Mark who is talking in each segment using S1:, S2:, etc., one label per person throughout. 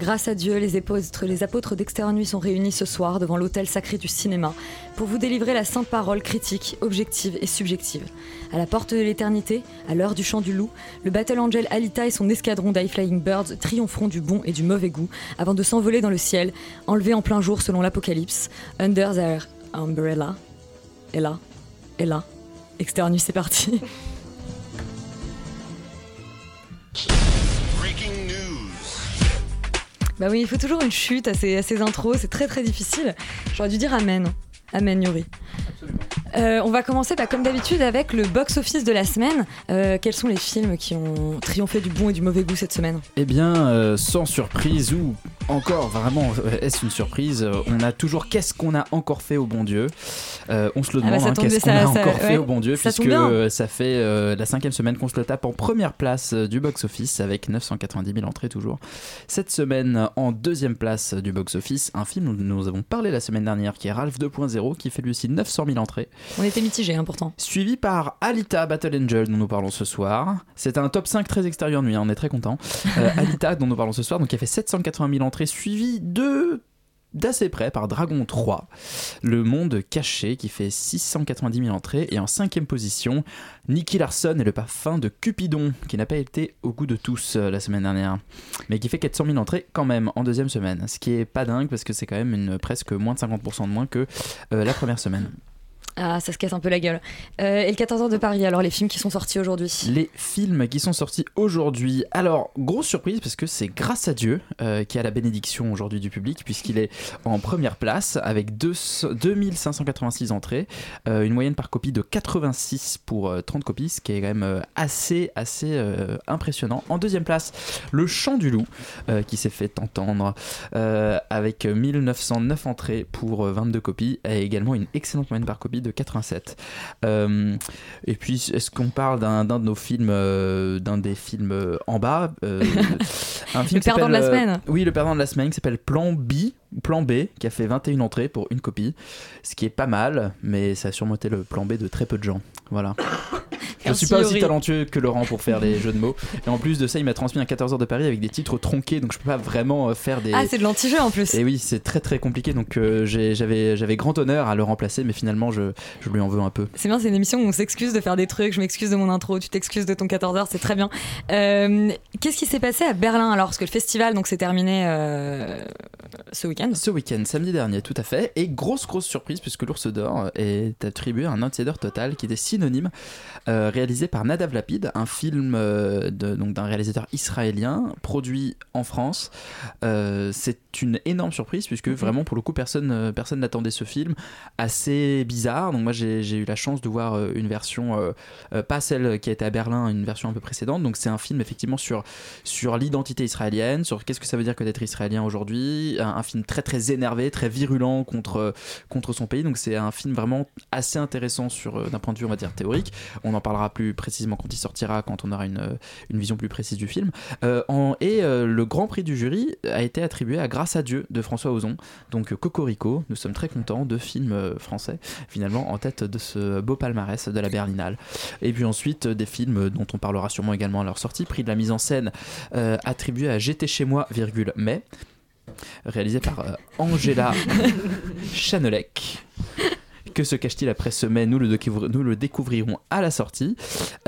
S1: Grâce à Dieu, les apôtres, les apôtres d'Extérieur Nuit sont réunis ce soir devant l'autel sacré du cinéma pour vous délivrer la sainte parole critique, objective et subjective. À la porte de l'éternité, à l'heure du chant du loup, le Battle Angel Alita et son escadron d'High Flying Birds triompheront du bon et du mauvais goût avant de s'envoler dans le ciel, enlevés en plein jour selon l'Apocalypse, Under their umbrella. Et là, et là, Extérieur Nuit, c'est parti. Bah oui, il faut toujours une chute à ces, à ces intros, c'est très très difficile. J'aurais dû dire Amen. Amen, Yuri. Euh, on va commencer bah, comme d'habitude avec le box-office de la semaine. Euh, quels sont les films qui ont triomphé du bon et du mauvais goût cette semaine?
S2: Eh bien, euh, sans surprise ou encore vraiment, est-ce une surprise On a toujours qu'est-ce qu'on a encore fait au bon Dieu? On se le
S1: Ah bah,
S2: demande, hein, qu'est-ce qu'on a
S1: ça-
S2: encore
S1: ouais,
S2: fait au bon Dieu
S1: ça
S2: puisque ça fait la cinquième semaine qu'on se le tape en première place du box-office avec 990 000 entrées toujours. Cette semaine, en deuxième place du box-office, un film dont nous avons parlé la semaine dernière qui est Ralph 2.0 qui fait lui aussi 900 000 entrées.
S1: On était mitigés hein, pourtant.
S2: Suivi par Alita Battle Angel dont nous parlons ce soir. C'est un top 5 très extérieur nuit, hein, on est très content. Euh, Alita dont nous parlons ce soir, donc qui a fait 780 000 entrées, suivi de d'assez près par Dragon 3, Le Monde Caché qui fait 690 000 entrées et en cinquième position Nicky Larson et le parfum de Cupidon qui n'a pas été au goût de tous euh, la semaine dernière mais qui fait 400 000 entrées quand même en deuxième semaine ce qui est pas dingue parce que c'est quand même une, presque moins de 50% de moins que euh, la première semaine.
S1: Ah, ça se casse un peu la gueule. Euh, et le 14 heures de Paris, alors les films qui sont sortis aujourd'hui
S2: Les films qui sont sortis aujourd'hui. Alors, grosse surprise parce que c'est grâce à Dieu euh, qui a la bénédiction aujourd'hui du public puisqu'il est en première place avec deux- 2586 entrées, euh, une moyenne par copie de 86 pour euh, 30 copies, ce qui est quand même assez, assez impressionnant. En deuxième place, Le Chant du Loup qui s'est fait entendre avec 1909 entrées pour euh, 22 copies et également une excellente moyenne par copie de 87. Euh, et puis, est-ce qu'on parle d'un de nos films, euh, d'un des films euh, en bas un film
S1: Le perdant de la semaine.
S2: Oui, le perdant de la semaine qui s'appelle Plan B. Plan B, qui a fait 21 entrées pour une copie, ce qui est pas mal, mais ça a sûrement été le plan B de très peu de gens. Voilà. Je suis pas aussi talentueux que Laurent pour faire les jeux de mots. Et en plus de ça, il m'a transmis un 14 heures de Paris avec des titres tronqués, donc je peux pas vraiment euh, faire des.
S1: Ah, c'est de l'anti-jeu en plus.
S2: Et oui, c'est très très compliqué, donc euh, j'avais j'avais grand honneur à le remplacer, mais finalement je, je lui en veux un peu.
S1: C'est bien, c'est une émission où on s'excuse de faire des trucs. Je m'excuse de mon intro, tu t'excuses de ton 14h, c'est très bien. Euh, Qu'est-ce qui s'est passé à Berlin alors? Parce que le festival donc s'est terminé euh, ce week-end.
S2: Ce week-end, samedi dernier, tout à fait. Et grosse, grosse surprise, puisque l'Ours d'Or est attribué à un outsider total qui était synonyme, euh, réalisé par Nadav Lapid, un film euh, de- donc d'un réalisateur israélien, produit en France. Euh, c'est une énorme surprise, puisque vraiment, pour le coup, personne euh, personne n'attendait ce film. Assez bizarre. Donc, moi, j'ai eu la chance de voir une version, pas celle qui a été à Berlin, une version un peu précédente. Donc, c'est un film, effectivement, sur, sur l'identité israélienne, sur qu'est-ce que ça veut dire que d'être israélien aujourd'hui. Un, film très, très énervé, très virulent contre, contre son pays. Donc, c'est un film vraiment assez intéressant sur euh, d'un point de vue, on va dire, théorique. On en parlera plus précisément quand il sortira, quand on aura une, une vision plus précise du film. Euh, et euh, le grand prix du jury a été attribué à Grâce à Dieu de François Ozon. Donc, Cocorico, nous sommes très contents de films français, finalement, en tête de ce beau palmarès de la Berlinale. Et puis ensuite, des films dont on parlera sûrement également à leur sortie. Prix de la mise en scène attribué à J'étais chez moi, virgule, mais réalisé par euh, Angela Chanelec. Que se cache-t-il après ce mai nous le, découvr- nous le découvrirons à la sortie.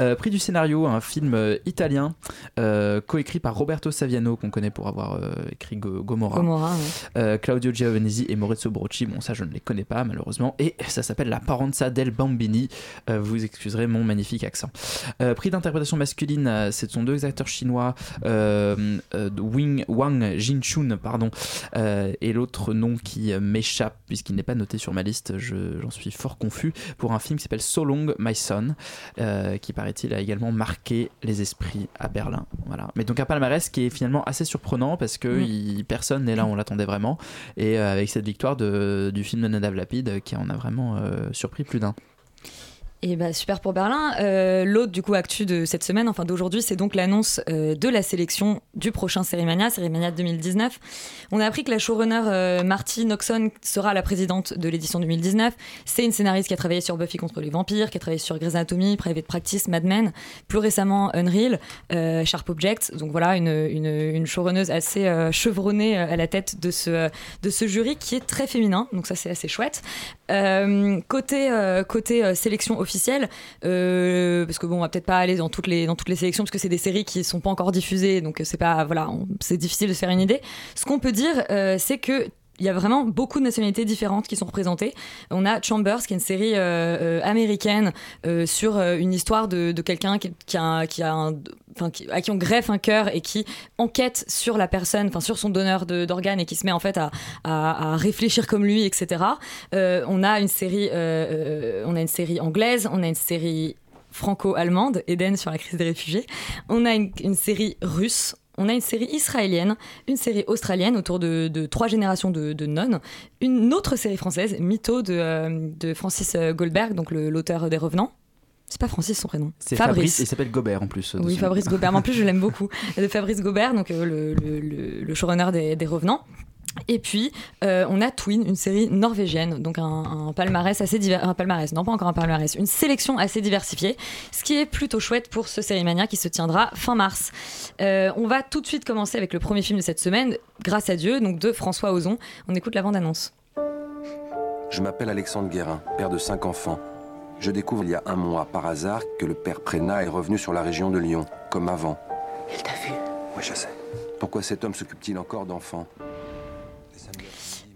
S2: Euh, prix du scénario, un film euh, italien euh, coécrit par Roberto Saviano, qu'on connaît pour avoir euh, écrit Go- Gomorra.
S1: Ouais.
S2: Claudio Giovanesi et Maurizio Brocci, bon ça je ne les connais pas malheureusement, et ça s'appelle La Paranza del Bambini, vous excuserez mon magnifique accent. Prix d'interprétation masculine, ce sont deux acteurs chinois, Wing, Wang Jinchun, pardon, et l'autre nom qui m'échappe puisqu'il n'est pas noté sur ma liste, je- j'en suis fort confus, pour un film qui s'appelle So Long My Son, euh, qui paraît-il a également marqué les esprits à Berlin. Voilà. Mais donc un palmarès qui est finalement assez surprenant parce que
S1: Mm.
S2: il- personne n'est là, on l'attendait vraiment. Et euh, avec cette victoire de- du film de Nadav Lapide qui en a vraiment euh, surpris plus d'un.
S1: Et bah super pour Berlin. Euh, L'autre du coup actu de cette semaine, enfin d'aujourd'hui, c'est donc l'annonce euh, de la sélection du prochain Sérimania, Sérimania 2019. On a appris que la showrunner euh, Marty Noxon sera la présidente de l'édition 2019. C'est une scénariste qui a travaillé sur Buffy contre les vampires, qui a travaillé sur Grey's Anatomy, Private Practice, Mad Men, plus récemment Unreal, euh, Sharp Objects. Donc voilà, une, une, une assez chevronnée à la tête de ce, de ce jury qui est très féminin. Donc ça c'est assez chouette. Côté côté sélection officielle, euh, parce que bon, on va peut-être pas aller dans toutes les dans toutes les sélections parce que c'est des séries qui sont pas encore diffusées, donc euh, c'est pas voilà, c'est difficile de se faire une idée. Ce qu'on peut dire, euh, c'est que il y a vraiment beaucoup de nationalités différentes qui sont représentées. On a Chambers, qui est une série euh, euh, américaine euh, sur une histoire de, quelqu'un qui, a, enfin, à qui on greffe un cœur et qui enquête sur la personne, enfin sur son donneur d'organes et qui se met en fait à, réfléchir comme lui, etc. On a une série, on a une série anglaise, on a une série franco-allemande, Eden sur la crise des réfugiés. On a une série russe. On a une série israélienne, une série australienne autour de, de trois générations de, de nonnes, une autre série française, Mytho de, euh, de Francis Goldberg, donc l'auteur des Revenants. C'est pas Francis son prénom.
S2: C'est Fabrice. et il s'appelle Gobert en plus.
S1: Oui. Fabrice Gobert. Mais en plus, je l'aime beaucoup. De Fabrice Gobert, donc euh, le, le- le- le showrunner des, des Revenants. Et puis, euh, on a Twin, une série norvégienne, donc un, un palmarès assez divers, un palmarès, non pas encore un palmarès, une sélection assez diversifiée, ce qui est plutôt chouette pour ce Sérimania qui se tiendra fin mars. Euh, on va tout de suite commencer avec le premier film de cette semaine, Grâce à Dieu, donc de François Ozon. On écoute la bande-annonce.
S3: Je m'appelle Alexandre Guérin, père de cinq enfants. Je découvre il y a un mois, par hasard, que le père Prénat est revenu sur la région de Lyon, comme avant.
S4: Il t'a vu?
S3: Oui, je sais. Pourquoi cet homme s'occupe-t-il encore d'enfants?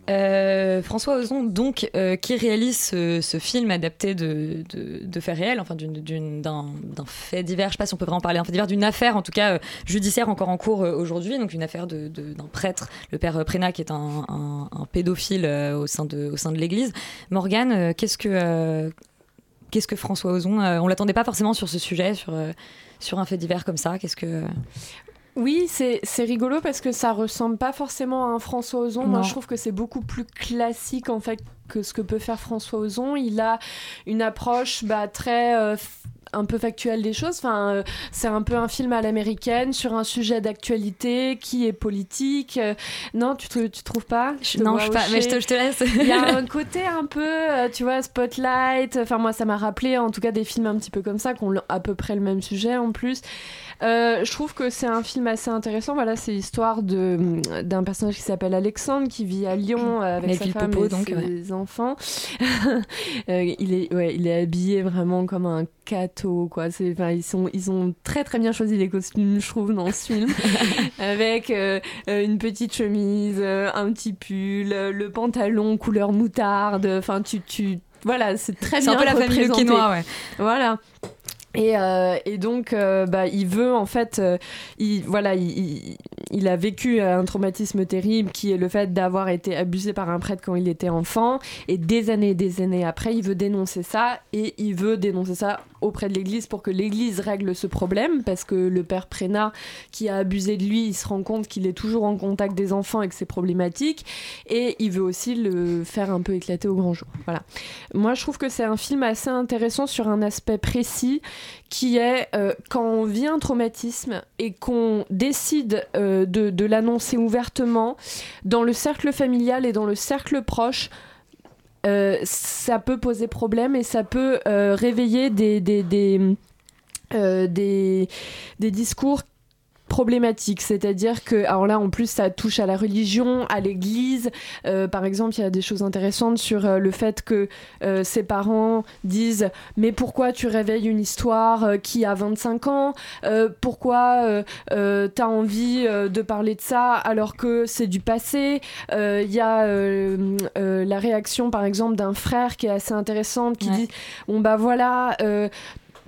S1: Euh, François Ozon, donc, euh, qui réalise ce, film adapté de, faits réels, enfin d'un fait divers, je sais pas si on peut vraiment parler d'un fait divers, d'une affaire en tout cas euh, judiciaire encore en cours aujourd'hui, donc une affaire d'un prêtre, le père Prénat, qui est un, pédophile au sein de, l'Église. Morgane, qu'est-ce que que François Ozon On l'attendait pas forcément sur ce sujet, sur sur un fait divers comme ça. Qu'est-ce que
S5: Oui, c'est rigolo parce que ça ressemble pas forcément à un François Ozon. Moi, je trouve que c'est beaucoup plus classique en fait que ce que peut faire François Ozon. Il a une approche bah, très euh, un peu factuelle des choses. Enfin, euh, c'est un peu un film à l'américaine sur un sujet d'actualité qui est politique. Euh, non, tu, te- tu trouves pas? Te
S1: non, je, pas, mais je te, je te laisse.
S5: Il y a un côté un peu, euh, tu vois, Spotlight. Enfin, moi, ça m'a rappelé, en tout cas, des films un petit peu comme ça, qui ont à peu près le même sujet en plus. Euh, je trouve que c'est un film assez intéressant. Voilà, c'est l'histoire de d'un personnage qui s'appelle Alexandre, qui vit à Lyon euh, avec sa femme
S1: Popo,
S5: et
S1: donc,
S5: ses enfants. Euh, il est, ouais, il est habillé vraiment comme un cateau, quoi. C'est, enfin, ils sont, ils ont très très bien choisi les costumes, je trouve, dans ce film, avec euh, une petite chemise, un petit pull, le pantalon couleur moutarde. Enfin, tu, tu, voilà, c'est très
S1: C'est
S5: bien
S1: un peu la famille. Lequinois, ouais.
S5: Voilà. Et, euh, et donc, euh, bah, il veut en fait, euh, il, voilà, il, il- il a vécu un traumatisme terrible qui est le fait d'avoir été abusé par un prêtre quand il était enfant. Et des années et des années après, il veut dénoncer ça et il veut dénoncer ça auprès de l'Église pour que l'Église règle ce problème parce que le père Prénat qui a abusé de lui, il se rend compte qu'il est toujours en contact des enfants et que c'est problématique. Et il veut aussi le faire un peu éclater au grand jour. Voilà. Moi, je trouve que c'est un film assez intéressant sur un aspect précis qui est euh, quand on vit un traumatisme et qu'on décide euh, de, l'annoncer ouvertement dans le cercle familial et dans le cercle proche. euh, ça peut poser problème et ça peut réveiller des discours problématique. C'est-à-dire que, alors là, en plus, ça touche à la religion, à l'église. Euh, par exemple, il y a des choses intéressantes sur euh, le fait que euh, ses parents disent Mais pourquoi tu réveilles une histoire qui a 25 ans? Pourquoi t'as envie de parler de ça alors que c'est du passé? Il y a la réaction, par exemple, d'un frère qui est assez intéressante qui dit Bon, bah voilà.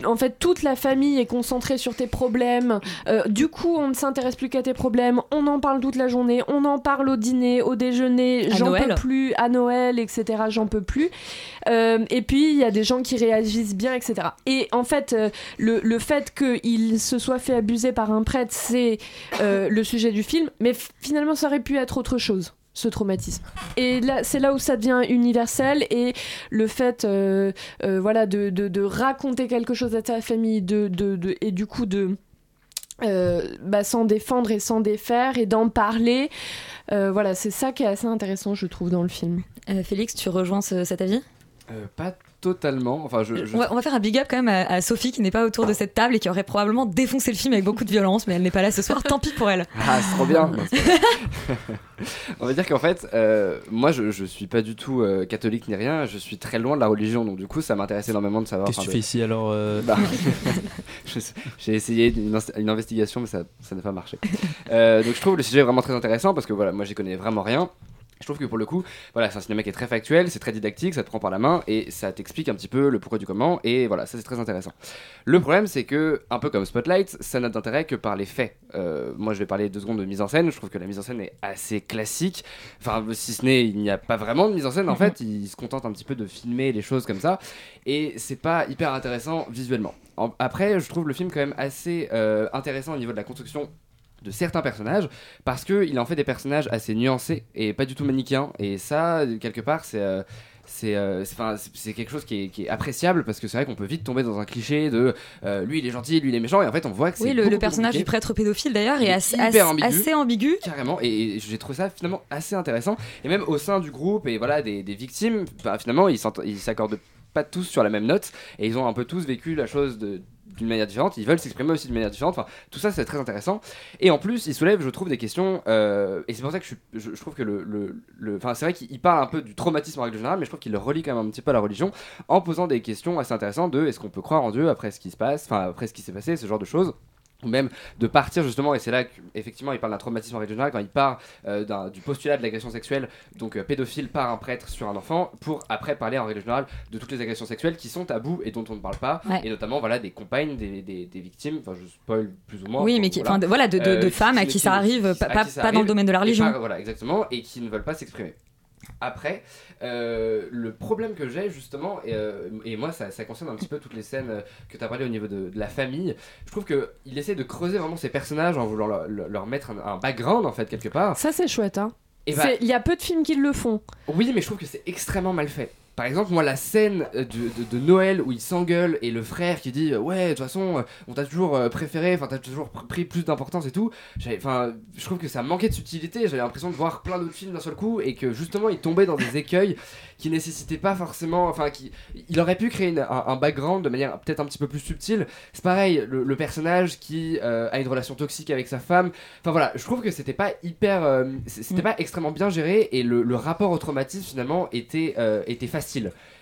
S5: En fait, toute la famille est concentrée sur tes problèmes. Euh, du coup, on ne s'intéresse plus qu'à tes problèmes. On en parle toute la journée. On en parle au dîner, au déjeuner. J'en peux plus. À Noël, etc. J'en peux plus. Euh, et puis, il y a des gens qui réagissent bien, etc. Et en fait, euh, le, le fait qu'il se soit fait abuser par un prêtre, c'est euh, le sujet du film. Mais finalement, ça aurait pu être autre chose ce traumatisme. Et là, c'est là où ça devient universel et le fait, euh, euh, voilà, de, de- de raconter quelque chose à ta famille, de, de- de- et du coup de euh, bah, s'en défendre et s'en défaire et d'en parler, euh, voilà, c'est ça qui est assez intéressant, je trouve, dans le film.
S1: Euh, Félix, tu rejoins ce- cet avis?
S6: Euh, pas totalement. Enfin, je, je-
S1: on, va, on va faire un big up quand même à, à Sophie qui n'est pas autour de cette table et qui aurait probablement défoncé le film avec beaucoup de violence, mais elle n'est pas là ce soir. Tant pis pour elle.
S6: Ah, c'est trop bien. On va dire qu'en fait, euh, moi, je, je suis pas du tout euh, catholique ni rien. Je suis très loin de la religion, donc du coup, ça m'intéresse énormément de savoir.
S2: Qu'est-ce que tu fais ici alors euh
S6: Bah, J'ai essayé une, une investigation, mais ça ça n'a pas marché. Euh, donc je trouve le sujet vraiment très intéressant parce que voilà, moi j'y connais vraiment rien. Je trouve que pour le coup, voilà, c'est un cinéma qui est très factuel, c'est très didactique, ça te prend par la main et ça t'explique un petit peu le pourquoi du comment et voilà, ça c'est très intéressant. Le problème c'est que, un peu comme Spotlight, ça n'a d'intérêt que par les faits. Euh, moi je vais parler deux secondes de mise en scène, je trouve que la mise en scène est assez classique. Enfin, si ce n'est, il n'y a pas vraiment de mise en scène en fait, il se contente un petit peu de filmer les choses comme ça et c'est pas hyper intéressant visuellement. En- après, je trouve le film quand même assez euh, intéressant au niveau de la construction de certains personnages parce qu'il en fait des personnages assez nuancés et pas du tout manichéens et ça quelque part c'est euh, c'est euh, c'est- c'est- quelque chose qui est, qui est appréciable parce que c'est vrai qu'on peut vite tomber dans un cliché de euh, lui il est gentil lui il est méchant et en fait on voit que c'est
S1: Oui, le, personnage
S6: compliqué.
S1: du prêtre pédophile d'ailleurs
S6: Il
S1: est
S6: est
S1: assez,
S6: ambigu.
S1: assez ambigu.
S6: Carrément, et, et j'ai trouvé ça finalement assez intéressant. Et même au sein du groupe et voilà des, des victimes, bah, finalement ils s'accordent pas tous sur la même note et ils ont un peu tous vécu la chose de d'une manière différente, ils veulent s'exprimer aussi d'une manière différente, enfin tout ça c'est très intéressant. Et en plus il soulève je trouve des questions euh, et c'est pour ça que je, trouve que le- enfin c'est vrai qu'il parle un peu du traumatisme en règle générale mais je trouve qu'il le relie quand même un petit peu à la religion en posant des questions assez intéressantes de est-ce qu'on peut croire en Dieu après ce qui se passe, enfin après ce qui s'est passé, ce genre de choses ou même de partir justement et c'est là qu'effectivement il parle d'un traumatisme en règle générale quand il part euh, du postulat de l'agression sexuelle donc euh, pédophile par un prêtre sur un enfant pour après parler en règle générale de toutes les agressions sexuelles qui sont tabous et dont on ne parle pas
S1: Ouais.
S6: et notamment voilà des compagnes des, des, des victimes enfin je spoil plus ou moins
S1: Oui, mais qui- de- voilà, de- de- de femmes à qui ça arrive, pas-
S6: à
S1: pas-
S6: qui ça
S1: pas dans le domaine de la religion.
S6: pas- voilà exactement et qui ne veulent pas s'exprimer après, euh, le problème que j'ai justement, et, euh, et moi ça, ça concerne un petit peu toutes les scènes euh, que tu as parlé au niveau de, de la famille, je trouve qu'il essaie de creuser vraiment ces personnages en voulant leur, mettre un, un background en fait quelque part.
S5: Ça, c'est chouette, hein.
S6: Bah-
S5: Il y a peu de films qui le font.
S6: Oui, mais je trouve que c'est extrêmement mal fait. Par exemple, moi, la scène euh, de, de- de Noël où ils s'engueulent et le frère qui dit euh, Ouais, de toute façon, euh, on t'a toujours préféré, enfin, t'as toujours pr- pris plus d'importance et tout. Enfin, je trouve que ça manquait de subtilité. J'avais l'impression de voir plein d'autres films d'un seul coup et que justement, il tombait dans des écueils qui nécessitaient pas forcément. Enfin, qui, il aurait pu créer une- un, un background de manière peut-être un petit peu plus subtile. C'est pareil, le, le personnage qui euh, a une relation toxique avec sa femme. Enfin, voilà, je trouve que c'était pas hyper. euh, c'était pas extrêmement bien géré et le, le rapport au traumatisme finalement était, euh, était facile.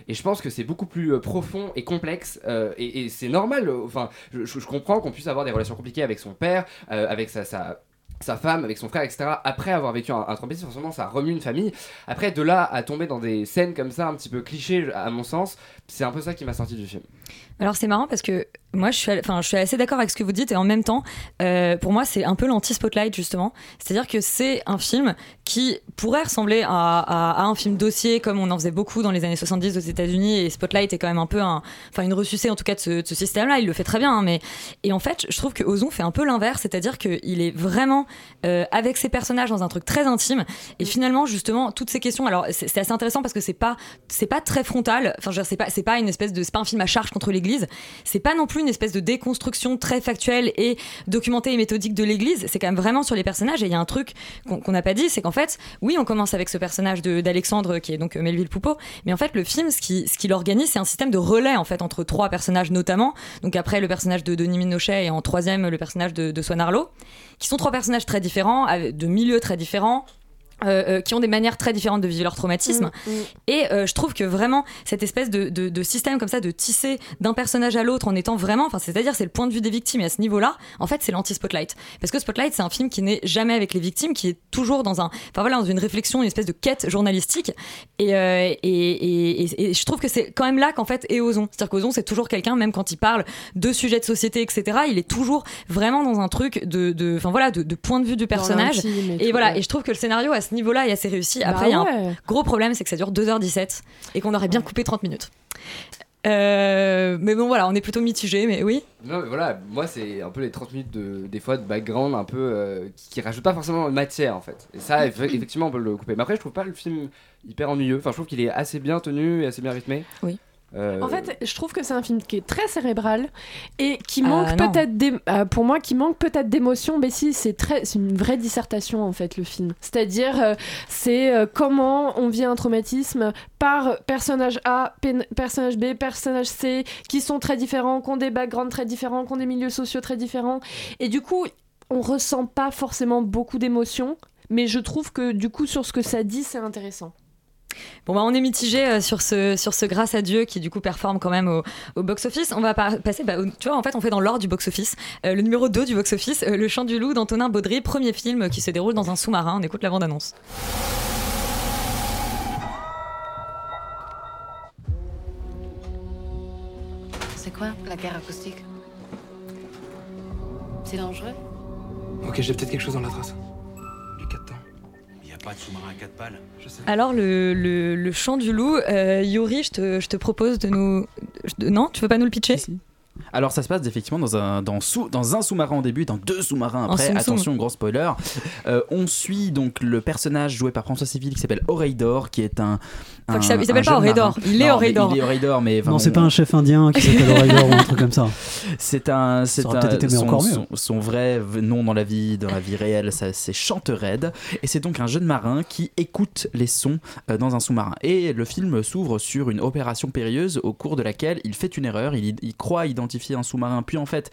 S6: Et je pense que c'est beaucoup plus euh, profond et complexe. euh, et c'est normal. euh, Enfin, je, comprends qu'on puisse avoir des relations compliquées avec son père, avec sa, sa, sa femme, avec son frère, etc. Après avoir vécu un, un traumatisme, forcément, ça remue une famille. Après, de là à tomber dans des scènes comme ça, un petit peu clichés, à mon sens, c'est un peu ça qui m'a sorti du film.
S1: Alors c'est marrant parce que moi je suis, enfin, je suis assez d'accord avec ce que vous dites et en même temps, euh, pour moi c'est un peu l'anti-spotlight justement. C'est-à-dire que c'est un film qui pourrait ressembler à, à- à un film dossier comme on en faisait beaucoup dans les années 70 aux États-Unis et Spotlight est quand même un peu un, enfin une ressucée en tout cas de ce, de ce système-là. Il le fait très bien, hein, mais et en fait je trouve que Ozon fait un peu l'inverse, c'est-à-dire qu'il est vraiment euh, avec ses personnages dans un truc très intime. Et finalement, justement, toutes ces questions. Alors, c'est assez intéressant parce que c'est pas, c'est pas très frontal. Enfin, c'est pas, c'est pas une espèce de, c'est pas un film à charge contre C'est pas non plus une espèce de déconstruction très factuelle et documentée et méthodique de l'Église. C'est quand même vraiment sur les personnages. Et il y a un truc qu'on n'a pas dit, c'est qu'en fait, oui, on commence avec ce personnage d'Alexandre qui est donc euh, Melville Poupeau, mais en fait, le film, ce qui, ce l'organise, c'est un système de relais en fait entre trois personnages notamment. Donc après, le personnage de Denis Minochet et en troisième, le personnage de, de Swan Arlo, qui sont trois personnages très différents, de milieux très différents. Euh, euh, qui ont des manières très différentes de vivre leur traumatisme. Et euh, je trouve que vraiment, cette espèce de, de- de système comme ça, de tisser d'un personnage à l'autre en étant vraiment, enfin, c'est-à-dire, c'est le point de vue des victimes, et à ce niveau-là, en fait, c'est l'anti-Spotlight. Parce que Spotlight, c'est un film qui n'est jamais avec les victimes, qui est toujours dans un, enfin voilà, dans une réflexion, une espèce de quête journalistique. Et, et, et- je trouve que c'est quand même là qu'en fait est Ozon. C'est-à-dire qu'Ozon, c'est toujours quelqu'un, même quand il parle de sujets de société, etc., il est toujours vraiment dans un truc de, de- enfin voilà, de, point de vue du personnage.
S5: et
S1: voilà, et je trouve que le scénario à ce niveau-là est assez réussi.
S5: Bah
S1: Après, il y a un gros problème, c'est que ça dure 2h17 et qu'on aurait bien coupé 30 minutes. Euh, mais bon, voilà, on est plutôt mitigé, mais oui.
S6: Non, mais voilà, moi c'est un peu les 30 minutes de, des fois de background un peu euh, qui, qui rajoutent pas forcément de matière en fait. Et ça, eff- effectivement, on peut le couper. Mais après, je trouve pas le film hyper ennuyeux. Enfin, je trouve qu'il est assez bien tenu et assez bien rythmé.
S1: Oui.
S6: Euh,
S5: En fait, je trouve que c'est un film qui est très cérébral et qui
S1: Ah,
S5: manque peut-être euh, pour moi qui manque peut-être d'émotion mais si c'est très c'est une vraie dissertation en fait le film. C'est-à-dire euh, c'est euh, comment on vit un traumatisme par personnage A, personnage B, personnage C qui sont très différents, qui ont des backgrounds très différents, qui ont des milieux sociaux très différents et du coup, on ressent pas forcément beaucoup d'émotions, mais je trouve que du coup sur ce que ça dit, c'est intéressant.
S1: Bon, bah, on est mitigé euh, sur ce, sur ce Grâce à Dieu qui, du coup, performe quand même au, au box-office. On va par- passer, bah, au- tu vois, en fait, on fait dans l'ordre du box-office. Euh, le numéro 2 du box-office, euh, Le Chant du Loup d'Antonin Baudry, premier film qui se déroule dans un sous-marin. On écoute la bande-annonce.
S7: C'est quoi la guerre acoustique? C'est dangereux?
S8: Ok, j'ai peut-être quelque chose dans la trace.
S9: Pas de sous-marin à quatre pales.
S8: Je sais.
S1: Alors, le, le, le Chant du Loup, euh, Yuri, je te, je te propose de nous. de- non, tu veux pas nous le pitcher?
S2: Alors ça se passe effectivement dans un, dans sous, dans un sous-marin au début, dans deux sous-marins après.
S1: soum-soum.
S2: Attention, gros spoiler. Euh, on suit donc le personnage joué par François Civil qui s'appelle Oreidor, qui est un.
S1: Enfin,
S2: un-
S1: il s'appelle pas
S2: marin.
S1: il est Oreidor.
S2: Il est mais.
S10: Non, c'est
S2: on-
S10: pas un chef indien qui s'appelle Oreidor ou un truc comme ça.
S2: C'est un, c'est
S10: aurait
S2: un-
S10: peut-être été
S2: son,
S10: encore mieux.
S2: son- son vrai nom dans la vie, dans la vie réelle, ça, c'est Chantered, et c'est donc un jeune marin qui écoute les sons euh, dans un sous-marin. Et le film s'ouvre sur une opération périlleuse au cours de laquelle il fait une erreur, il, il croit identifier un sous-marin, puis en fait,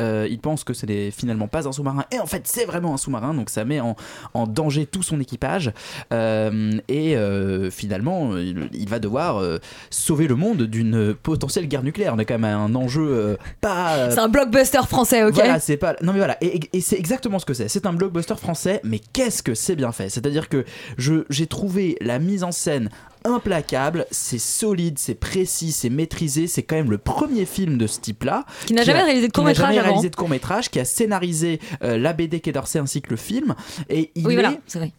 S2: euh, il pense que ce n'est finalement pas un sous-marin, et en fait, c'est vraiment un sous-marin, donc ça met en, en danger tout son équipage, Euh, et euh, finalement, il, il va devoir sauver le monde d'une potentielle guerre nucléaire. On est quand même à un enjeu pas.
S1: C'est un blockbuster français, ok
S2: voilà, c'est pas. Non mais voilà, et, et- et c'est exactement ce que c'est. C'est un blockbuster français, mais qu'est-ce que c'est bien fait? C'est-à-dire que j'ai trouvé la mise en scène implacable, c'est solide, c'est précis, c'est maîtrisé. C'est quand même le premier film de ce type-là
S1: Qui n'a jamais
S2: a-
S1: réalisé de
S2: qui n'a
S1: court-métrage
S2: réalisé de court métrage, qui a scénarisé euh, la BD Quai d'Orsay ainsi que le film. Et il
S1: Oui,
S2: est,
S1: voilà, c'est vrai.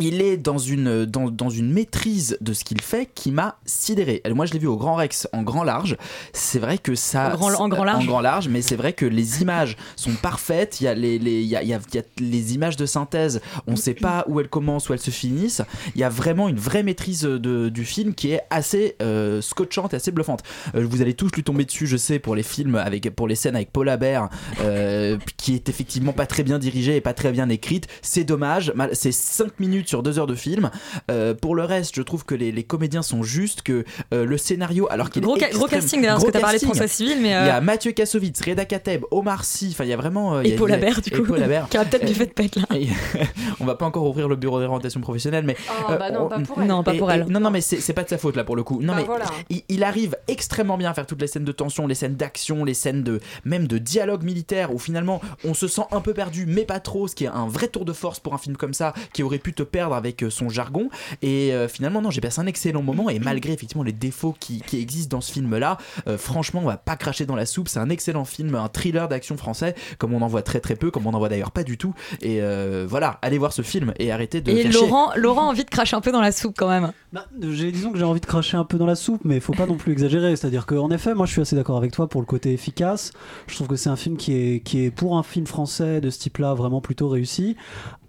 S2: Il est dans une, dans, dans une maîtrise de ce qu'il fait qui m'a sidéré. Moi, je l'ai vu au Grand Rex en grand large. C'est vrai que ça.
S1: En grand- en grand large
S2: En grand large, mais c'est vrai que les images sont parfaites. Il y a les, les, il y a, il y a- les images de synthèse. On ne sait pas où elles commencent, où elles se finissent. Il y a vraiment une vraie maîtrise de, du film qui est assez euh, scotchante et assez bluffante. Euh, vous allez tous lui tomber dessus, je sais, pour les films, avec, pour les scènes avec Paul Habert, euh, qui est effectivement pas très bien dirigée et pas très bien écrite. C'est dommage. C'est 5 minutes sur 2 heures de film. Euh, pour le reste, je trouve que les, les comédiens sont justes, que euh, le scénario, alors qu'il
S1: Gros,
S2: est
S1: ca- gros casting d'ailleurs, parce que t'as parlé de. François Civil, mais.
S2: Il y
S1: euh,
S2: a Mathieu Kassovitz, Reda Kateb, Omar Sy, enfin il y a vraiment. euh,
S1: Et Paul
S2: il y a-
S1: Habert, du
S2: et
S1: coup.
S2: Paul Habert.
S1: Qui a peut-être du
S2: Euh,
S1: fait de pète là.
S2: et- on va pas encore ouvrir le bureau d'orientation professionnelle, mais.
S5: Oh, bah non,
S2: on-
S5: pas pour elle.
S1: Non, pas
S2: et- non, non, mais c'est c'est pas de sa faute là pour le coup. Non,
S5: Bah
S2: mais
S5: voilà.
S2: il, il arrive extrêmement bien à faire toutes les scènes de tension, les scènes d'action, les scènes de même de dialogue militaire où finalement on se sent un peu perdu, mais pas trop, ce qui est un vrai tour de force pour un film comme ça qui aurait pu te perdre perdre avec euh, son jargon. Et euh, finalement, non, j'ai passé un excellent moment. Et malgré effectivement les défauts qui, qui existent dans ce film-là, euh, franchement, on va pas cracher dans la soupe. C'est un excellent film, un thriller d'action français, comme on en voit très très peu, comme on en voit d'ailleurs pas du tout. Et euh, voilà, allez voir ce film et arrêtez de
S1: Et
S2: faire chier.
S1: Laurent, Laurent a envie de cracher un peu dans la soupe quand même.
S10: Bah, disons que j'ai envie de cracher un peu dans la soupe, mais il faut pas non plus exagérer. C'est-à-dire qu'en effet, moi je suis assez d'accord avec toi pour le côté efficace. Je trouve que c'est un film qui est, qui est, pour un film français de ce type-là, vraiment plutôt réussi.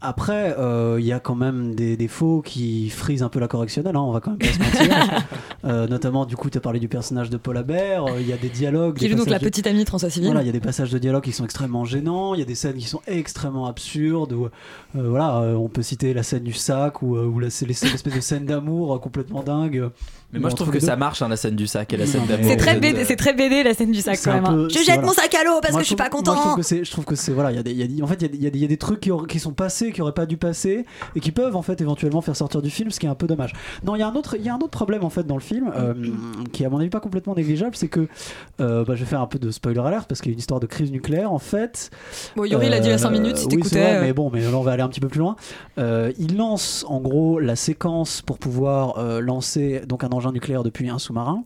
S10: Après, euh, il y a quand même des défauts qui frisent un peu la correctionnelle, hein, on va quand même pas se mentir. Euh, notamment, du coup, tu as parlé du personnage de Paul Habert, euh, il y a des dialogues.
S1: Qui joue donc la
S10: de-
S1: petite amie de François Civil.
S10: Voilà, il y a des passages de dialogue qui sont extrêmement gênants, il y a des scènes qui sont extrêmement absurdes. Où, euh, voilà, euh, on peut citer la scène du sac ou, l'espèce de scène d'amour euh, complètement dingue.
S2: Mais moi je trouve que ça marche, hein, la scène du sac et la scène d'amour.
S1: C'est très, BD, c'est très BD la scène du sac quand même.
S10: peu-
S1: Je jette
S10: voilà.
S1: mon sac à l'eau parce
S10: Moi,
S1: que je suis
S10: trouve-
S1: pas
S10: moi, je trouve
S1: content.
S10: que c'est, je trouve que c'est voilà, il y a des, y a en fait, il y a des- il y, a des- il y a des trucs qui sont passés, qui auraient pas dû passer et qui peuvent en fait éventuellement faire sortir du film, ce qui est un peu dommage. Non, il y a un autre, il y a un autre problème en fait dans le film euh, qui est à mon avis pas complètement négligeable, c'est que euh, bah, je vais faire un peu de spoiler alert parce qu'il y a une histoire de crise nucléaire en fait.
S1: Bon, Yuri l'a dit a 5
S10: Euh,
S1: minutes, si
S10: oui, vrai, mais bon, mais là on va aller un petit peu plus loin. Il lance en gros la séquence pour pouvoir lancer donc un engin nucléaire depuis un sous-marin.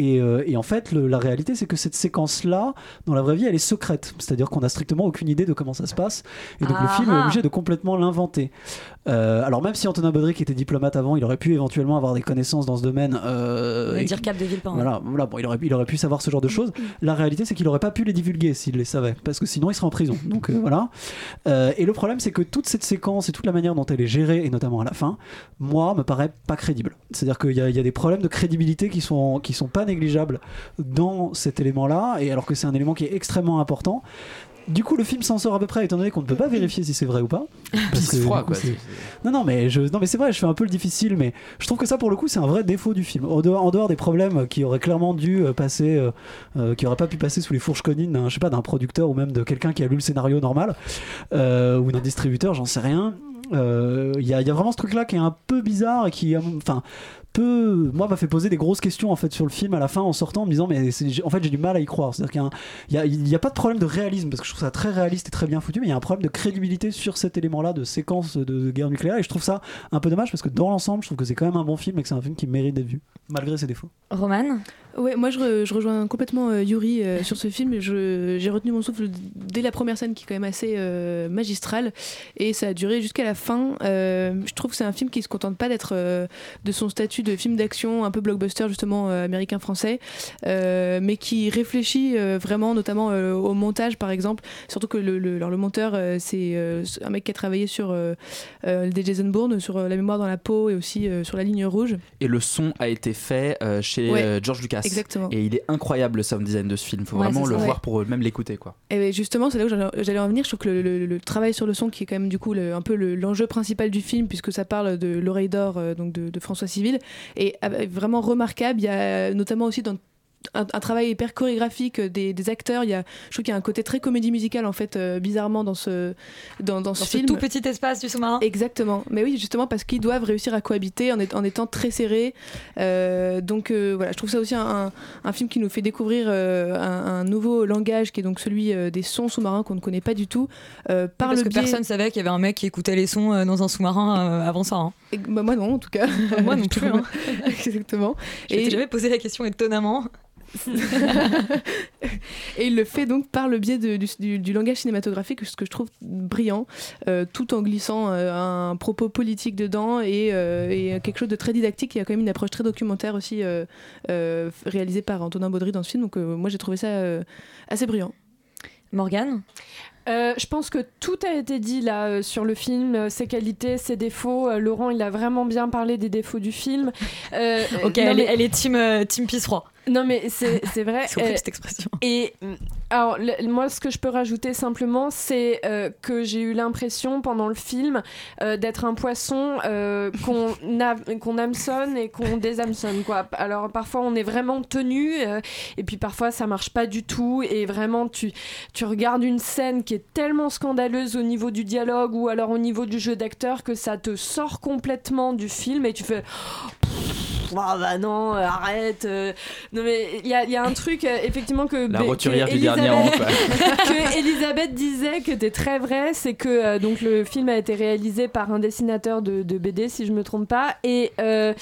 S10: Et, euh, et en fait, le- la réalité, c'est que cette séquence-là, dans la vraie vie, elle est secrète. C'est-à-dire qu'on n'a strictement aucune idée de comment ça se passe. Et donc le
S1: Ah
S10: film est
S1: ah.
S10: obligé de complètement l'inventer. Euh, alors même si Antonin Baudric était diplomate avant, il aurait pu éventuellement avoir des connaissances dans ce domaine. euh, et-
S1: dire Cap de Villepin.
S10: voilà, voilà bon, il, aurait, il aurait pu savoir ce genre de choses. La réalité, c'est qu'il aurait pas pu les divulguer s'il les savait, parce que sinon il serait en prison. Donc euh, voilà. Et le problème, c'est que toute cette séquence et toute la manière dont elle est gérée, et notamment à la fin, moi, me paraît pas crédible. C'est-à-dire qu'il y, y a des problèmes de crédibilité qui sont, qui sont pas négligeables dans cet élément-là, et alors que c'est un élément qui est extrêmement important. Du coup, le film s'en sort à peu près, étant donné qu'on ne peut pas vérifier si c'est vrai ou pas. Parce que,
S2: froid,
S10: coup,
S2: quoi.
S10: non, non, mais je, non, mais c'est vrai, je fais un peu le difficile, mais je trouve que ça, pour le coup, c'est un vrai défaut du film. En dehors, en dehors des problèmes qui auraient clairement dû euh, passer, euh, euh, qui auraient pas pu passer sous les fourches conines, d'un, je sais pas, d'un producteur ou même de quelqu'un qui a lu le scénario normal euh, ou d'un distributeur, j'en sais rien. Euh, Il y, y a vraiment ce truc-là qui est un peu bizarre et qui, enfin, peu, moi, m'a fait poser des grosses questions en fait sur le film à la fin en sortant en me disant, mais en fait, j'ai du mal à y croire. C'est-à-dire qu'il y a un- il y a, il y a pas de problème de réalisme parce que je trouve ça très réaliste et très bien foutu, mais il y a un problème de crédibilité sur cet élément-là de séquence de, de guerre nucléaire et je trouve ça un peu dommage parce que dans l'ensemble, je trouve que c'est quand même un bon film et que c'est un film qui mérite d'être vu malgré ses défauts.
S1: Roman?
S11: Ouais, moi je, re- je rejoins complètement euh, Yuri euh, sur ce film. J'ai retenu mon souffle dès la première scène qui est quand même assez euh, magistrale et ça a duré jusqu'à la fin. Je trouve que c'est un film qui se contente pas d'être de son statut de film d'action un peu blockbuster justement américain-français, mais qui réfléchit vraiment notamment au montage par exemple. Surtout que le, le, alors, le monteur c'est un mec qui a travaillé sur des Jason Bourne, sur La mémoire dans la peau et aussi sur La ligne rouge.
S2: Et le son a été fait chez
S11: Ouais,
S2: George Lucas.
S11: Exactement.
S2: Et il est incroyable le sound design de ce film. Faut
S11: Ouais,
S2: vraiment le
S11: ça.
S2: voir
S11: Ouais.
S2: pour même l'écouter quoi.
S11: Et ben, justement, c'est là où j'allais en venir. Je trouve que le, le- le travail sur le son, qui est quand même du coup le- un peu le- l'enjeu principal du film, puisque ça parle de l'oreille d'or, euh, donc de, de François Civil, est euh, vraiment remarquable. Il y a notamment aussi dans un, un travail hyper chorégraphique des, des acteurs. Il y a, je trouve qu'il y a un côté très comédie musicale en fait, euh, bizarrement dans ce dans, dans ce
S1: Dans ce
S11: film.
S1: tout petit espace du sous-marin.
S11: Exactement. Mais oui, justement parce qu'ils doivent réussir à cohabiter en, est- en étant très serrés. Euh, donc euh, voilà, je trouve ça aussi un, un- un film qui nous fait découvrir euh, un, nouveau langage qui est donc celui euh, des sons sous-marins qu'on ne connaît pas du tout. euh, par
S1: Parce
S11: le
S1: que
S11: biais-
S1: personne savait qu'il y avait un mec qui écoutait les sons euh, dans un sous-marin euh, avant ça. hein.
S11: Et- bah, moi non, en tout cas.
S1: Moi non plus. hein.
S11: Exactement.
S1: Je m'étais jamais posé la question étonnamment.
S11: Et il le fait donc par le biais de- du, du- du langage cinématographique, ce que je trouve brillant, euh, tout en glissant euh, un propos politique dedans et, euh, et quelque chose de très didactique. Il y a quand même une approche très documentaire aussi euh, euh, réalisée par Antonin Baudry dans ce film. Donc euh, moi j'ai trouvé ça euh, assez brillant.
S1: Morgane?
S5: Euh, je pense que tout a été dit là euh, sur le film, euh, ses qualités, ses défauts. Euh, Laurent, il a vraiment bien parlé des défauts du film. Euh,
S1: Ok,
S5: non,
S1: elle,
S5: mais-
S1: est, elle est team, euh, team pisse froid.
S5: Non mais c'est c'est vrai.
S1: C'est horrible
S5: euh,
S1: cette expression.
S5: Et mm, alors le- moi ce que je peux rajouter simplement c'est euh, que j'ai eu l'impression pendant le film euh, d'être un poisson euh, qu'on qu'on hameçonne et qu'on déshameçonne quoi. Alors parfois on est vraiment tenu et puis parfois ça marche pas du tout et vraiment tu tu regardes une scène qui est tellement scandaleuse au niveau du dialogue ou alors au niveau du jeu d'acteur que ça te sort complètement du film et tu fais ah bah non, euh, arrête. euh. Non mais il y a, il y a un truc euh, effectivement que
S2: La
S5: Bé-
S2: roturière du dernier
S5: Elisabeth-
S2: rang, quoi.
S5: que Elisabeth disait que était très vrai, c'est que euh, donc le film a été réalisé par un dessinateur de, de BD si je me trompe pas et euh,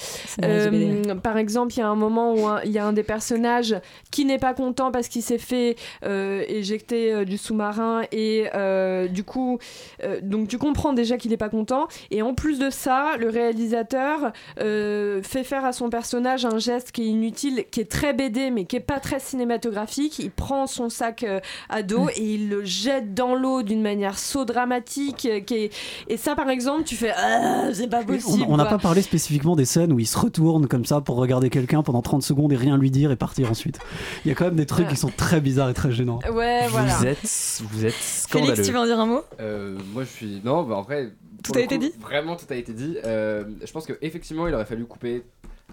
S5: euh, par exemple il y a un moment où un- il y a un des personnages qui n'est pas content parce qu'il s'est fait euh, éjecter euh, du sous-marin et euh, du coup euh, donc tu comprends déjà qu'il n'est pas content et en plus de ça le réalisateur euh, fait faire à son personnage un geste qui est inutile qui est très BD mais qui est pas très cinématographique il prend son sac euh, à dos et il le jette dans l'eau d'une manière so dramatique euh, qui est... et ça par exemple tu fais ah, c'est pas possible
S10: On n'a pas parlé spécifiquement des scènes où il se retourne comme ça pour regarder quelqu'un pendant 30 secondes et rien lui dire et partir ensuite. Il y a quand même des trucs qui sont très bizarres et très gênants.
S5: Ouais, voilà.
S2: Vous êtes, vous êtes scandaleux.
S1: Félix, tu veux en dire un mot?
S6: Euh, moi je suis. Non, bah après.
S1: Tout a été
S6: coup,
S1: dit
S6: Vraiment, tout a été dit. Euh, je pense qu'effectivement, il aurait fallu couper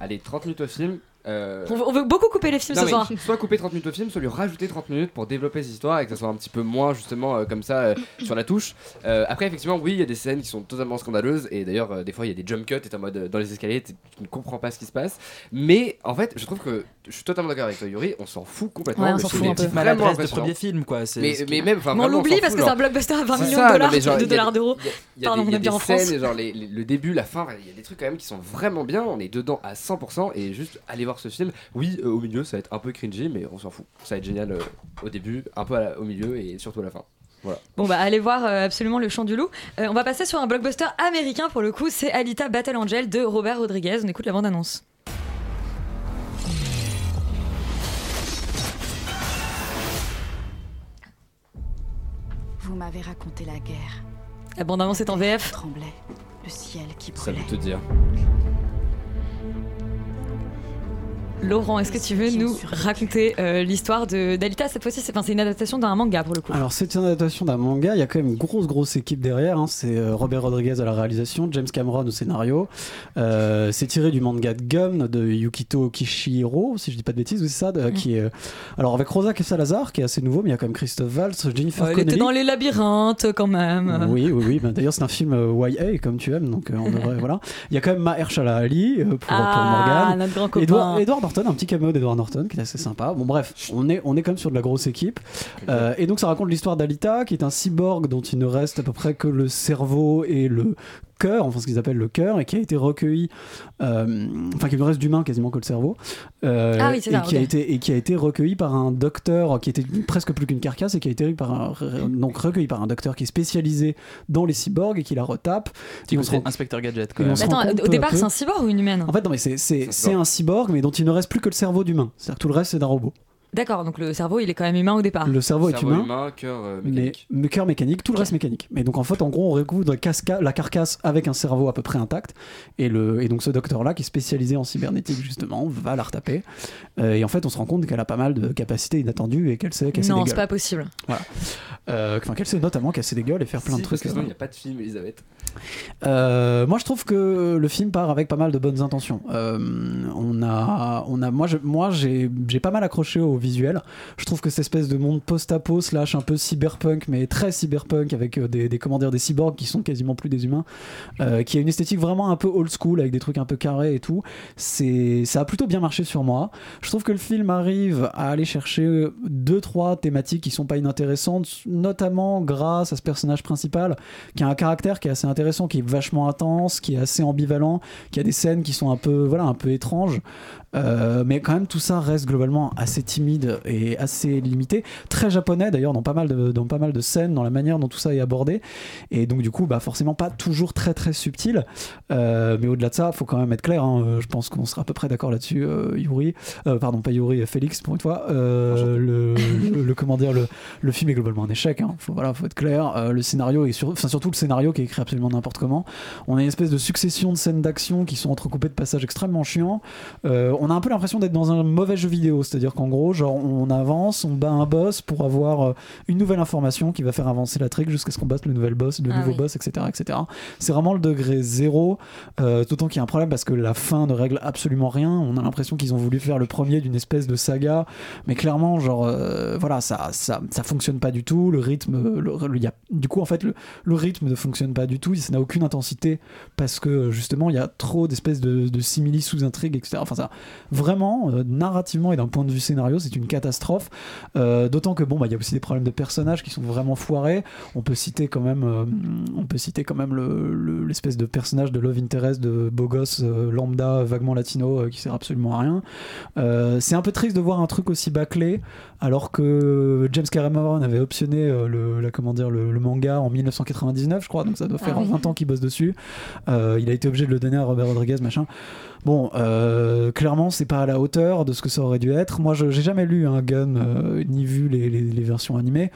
S6: allez, 30 minutes au film. Euh,
S1: On veut, beaucoup couper les films
S6: non,
S1: ce soir.
S6: Soit couper 30 minutes au film, soit lui rajouter 30 minutes pour développer ses histoires et que ça soit un petit peu moins justement euh, comme ça euh, sur la touche. Euh, après, effectivement, oui, il y a des scènes qui sont totalement scandaleuses et d'ailleurs, euh, des fois, il y a des jump cuts, t'es en mode euh, dans les escaliers, tu ne comprends pas ce qui se passe. Mais en fait, je trouve que je suis totalement d'accord avec toi, Yuri, on s'en fout complètement.
S1: Ouais, on s'en fout un
S6: est
S1: peu.
S2: Maladresse de premier film, quoi.
S6: Mais, même, enfin,
S1: Mais on l'oublie parce
S6: fout,
S1: que c'est un blockbuster à 20
S6: C'est
S1: millions
S6: ça,
S1: de dollars, de dollars d'euros. Pardon,
S6: des-
S1: on aime bien en France.
S6: scènes, genre le début, la fin, il y a des trucs quand même qui sont vraiment bien. On est dedans à 100% et juste aller voir ce film. Oui, euh, au milieu, ça va être un peu cringy, mais on s'en fout. Ça va être génial euh, au début, un peu la- au milieu et surtout à la fin. Voilà.
S1: Bon bah allez voir euh, absolument le chant du loup. Euh, on va passer sur un blockbuster américain pour le coup, c'est Alita Battle Angel de Robert Rodriguez. On écoute la bande annonce.
S7: Vous m'avez raconté la guerre.
S1: La bande annonce est en VF.
S7: Tremblait, le ciel qui
S6: Ça veut te dire.
S1: Laurent, est-ce que tu veux nous raconter euh, l'histoire de d'Alita cette fois-ci? C'est enfin, une adaptation d'un manga pour le coup.
S10: Alors c'est une adaptation d'un manga, il y a quand même une grosse grosse équipe derrière, hein. c'est euh, Robert Rodriguez à la réalisation, James Cameron au scénario, Euh, c'est tiré du manga de Gum de Yukito Kishiro, si je dis pas de bêtises, c'est ça, de-
S1: Mm.
S10: qui est... Alors avec Rosa Salazar qui est assez nouveau, mais il y a quand même Christophe Valls, Jennifer
S1: Ouais, elle était
S10: Connelly.
S1: dans les labyrinthes quand même.
S10: Oui, oui, oui. Ben, D'ailleurs, c'est un film YA, comme tu aimes, donc on devrait. voilà. Il y a quand même Mahershala Ali pour, pour
S1: Ah,
S10: Morgan.
S1: notre grand copain.
S10: Edward, Edward Norton, un petit caméo d'Edward Norton qui est assez sympa. Bon, bref, on est, on est quand même sur de la grosse équipe. Euh, et donc, ça raconte l'histoire d'Alita, qui est un cyborg dont il ne reste à peu près que le cerveau et le cœur, enfin ce qu'ils appellent le cœur, et qui a été recueilli, euh, enfin qui ne reste d'humain quasiment que le cerveau, euh,
S1: Ah oui,
S10: et,
S1: ça,
S10: qui a été, et qui a été recueilli par un docteur qui était presque plus qu'une carcasse et qui a été par un, donc recueilli par un docteur qui est spécialisé dans les cyborgs et qui la retape.
S2: Côté
S10: rend-
S2: Inspecteur Gadget,
S10: rend
S1: attends, au départ c'est un cyborg ou une humaine?
S10: En fait, non, mais c'est- c'est c'est un cyborg, mais dont il ne reste plus que le cerveau d'humain. C'est-à-dire que tout le reste, c'est d'un robot.
S1: D'accord, donc le cerveau il est quand même humain au départ.
S10: Le cerveau, est
S6: Cerveau
S10: humain,
S6: humain, cœur euh,
S10: mais,
S6: mécanique.
S10: mais cœur mécanique, tout le reste mécanique. Mais donc en fait, en gros, on recouvre la, casca- la carcasse avec un cerveau à peu près intact. Et, le, et donc ce docteur-là, qui est spécialisé en cybernétique justement, va la retaper. Euh, et en fait, on se rend compte qu'elle a pas mal de capacités inattendues et qu'elle sait casser
S1: Non,
S10: des
S1: c'est
S10: gueules.
S1: pas possible.
S10: Voilà. Euh, qu'elle sait notamment casser des gueules et faire plein
S6: Si,
S10: de
S6: parce
S10: trucs.
S6: que sinon, il n'y a pas de film, Elisabeth.
S10: Euh, moi, je trouve que le film part avec pas mal de bonnes intentions. Euh, on a, on a, moi, j'ai pas mal accroché au Je trouve que cette espèce de monde post-apo slash un peu cyberpunk, mais très cyberpunk avec euh, des, des des cyborgs qui sont quasiment plus des humains, euh, qui a une esthétique vraiment un peu old school avec des trucs un peu carrés et tout. C'est, ça a plutôt bien marché sur moi. Je trouve que le film arrive à aller chercher deux trois thématiques qui sont pas inintéressantes, notamment grâce à ce personnage principal qui a un caractère qui est assez intéressant, qui est vachement intense, qui est assez ambivalent, qui a des scènes qui sont un peu, voilà, un peu étranges. Euh, mais quand même, tout ça reste globalement assez timide et assez limité. Très japonais d'ailleurs, dans, pas mal de- dans pas mal de scènes, dans la manière dont tout ça est abordé. Et donc, du coup, bah, forcément, pas toujours très très subtil. Euh, mais au-delà de ça, faut quand même être clair. hein. Je pense qu'on sera à peu près d'accord là-dessus, euh, Yuri. Euh, pardon, pas Yuri, Félix, pour une fois. Le, le, le- comment dire, le, le film est globalement un échec. Hein. Faut, voilà, faut être clair. Le scénario est sur, enfin, surtout le scénario qui est écrit absolument n'importe comment. On a une espèce de succession de scènes d'action qui sont entrecoupées de passages extrêmement chiants. On a un peu l'impression d'être dans un mauvais jeu vidéo, c'est-à-dire qu'en gros, genre, on avance, on bat un boss pour avoir euh, une nouvelle information qui va faire avancer la trick jusqu'à ce qu'on batte le nouvel boss, le
S1: Ah
S10: nouveau
S1: oui.
S10: boss, etc., etc. C'est vraiment le degré zéro, euh, d'autant qu'il y a un problème parce que la fin ne règle absolument rien. On a l'impression qu'ils ont voulu faire le premier d'une espèce de saga, mais clairement, genre, euh, voilà, ça, ça, ça fonctionne pas du tout. le rythme, le- le- il y a, du coup, en fait, le, le rythme ne fonctionne pas du tout. Ça n'a aucune intensité parce que justement, il y a trop d'espèces de, de simili sous-intrigues, etc. Enfin, ça, vraiment, euh, narrativement et d'un point de vue scénario, c'est une catastrophe. Euh, D'autant que bon, bah, il y a aussi des problèmes de personnages qui sont vraiment foirés. On peut citer quand même, euh, on peut citer quand même le- le- l'espèce de personnage de love interest de beau gosse lambda, vaguement latino, qui sert absolument à rien. C'est un peu triste de voir un truc aussi bâclé, alors que James Cameron avait optionné le, la- comment dire, le, le manga en 1999, je crois, donc ça doit faire
S12: Ah oui.
S10: 20 ans qu'il bosse dessus. Il a été obligé de le donner à Robert Rodriguez, machin. Bon, euh, clairement, c'est pas à la hauteur de ce que ça aurait dû être. Moi, je j'ai jamais lu un Gun euh, ni vu les, les- les versions animées,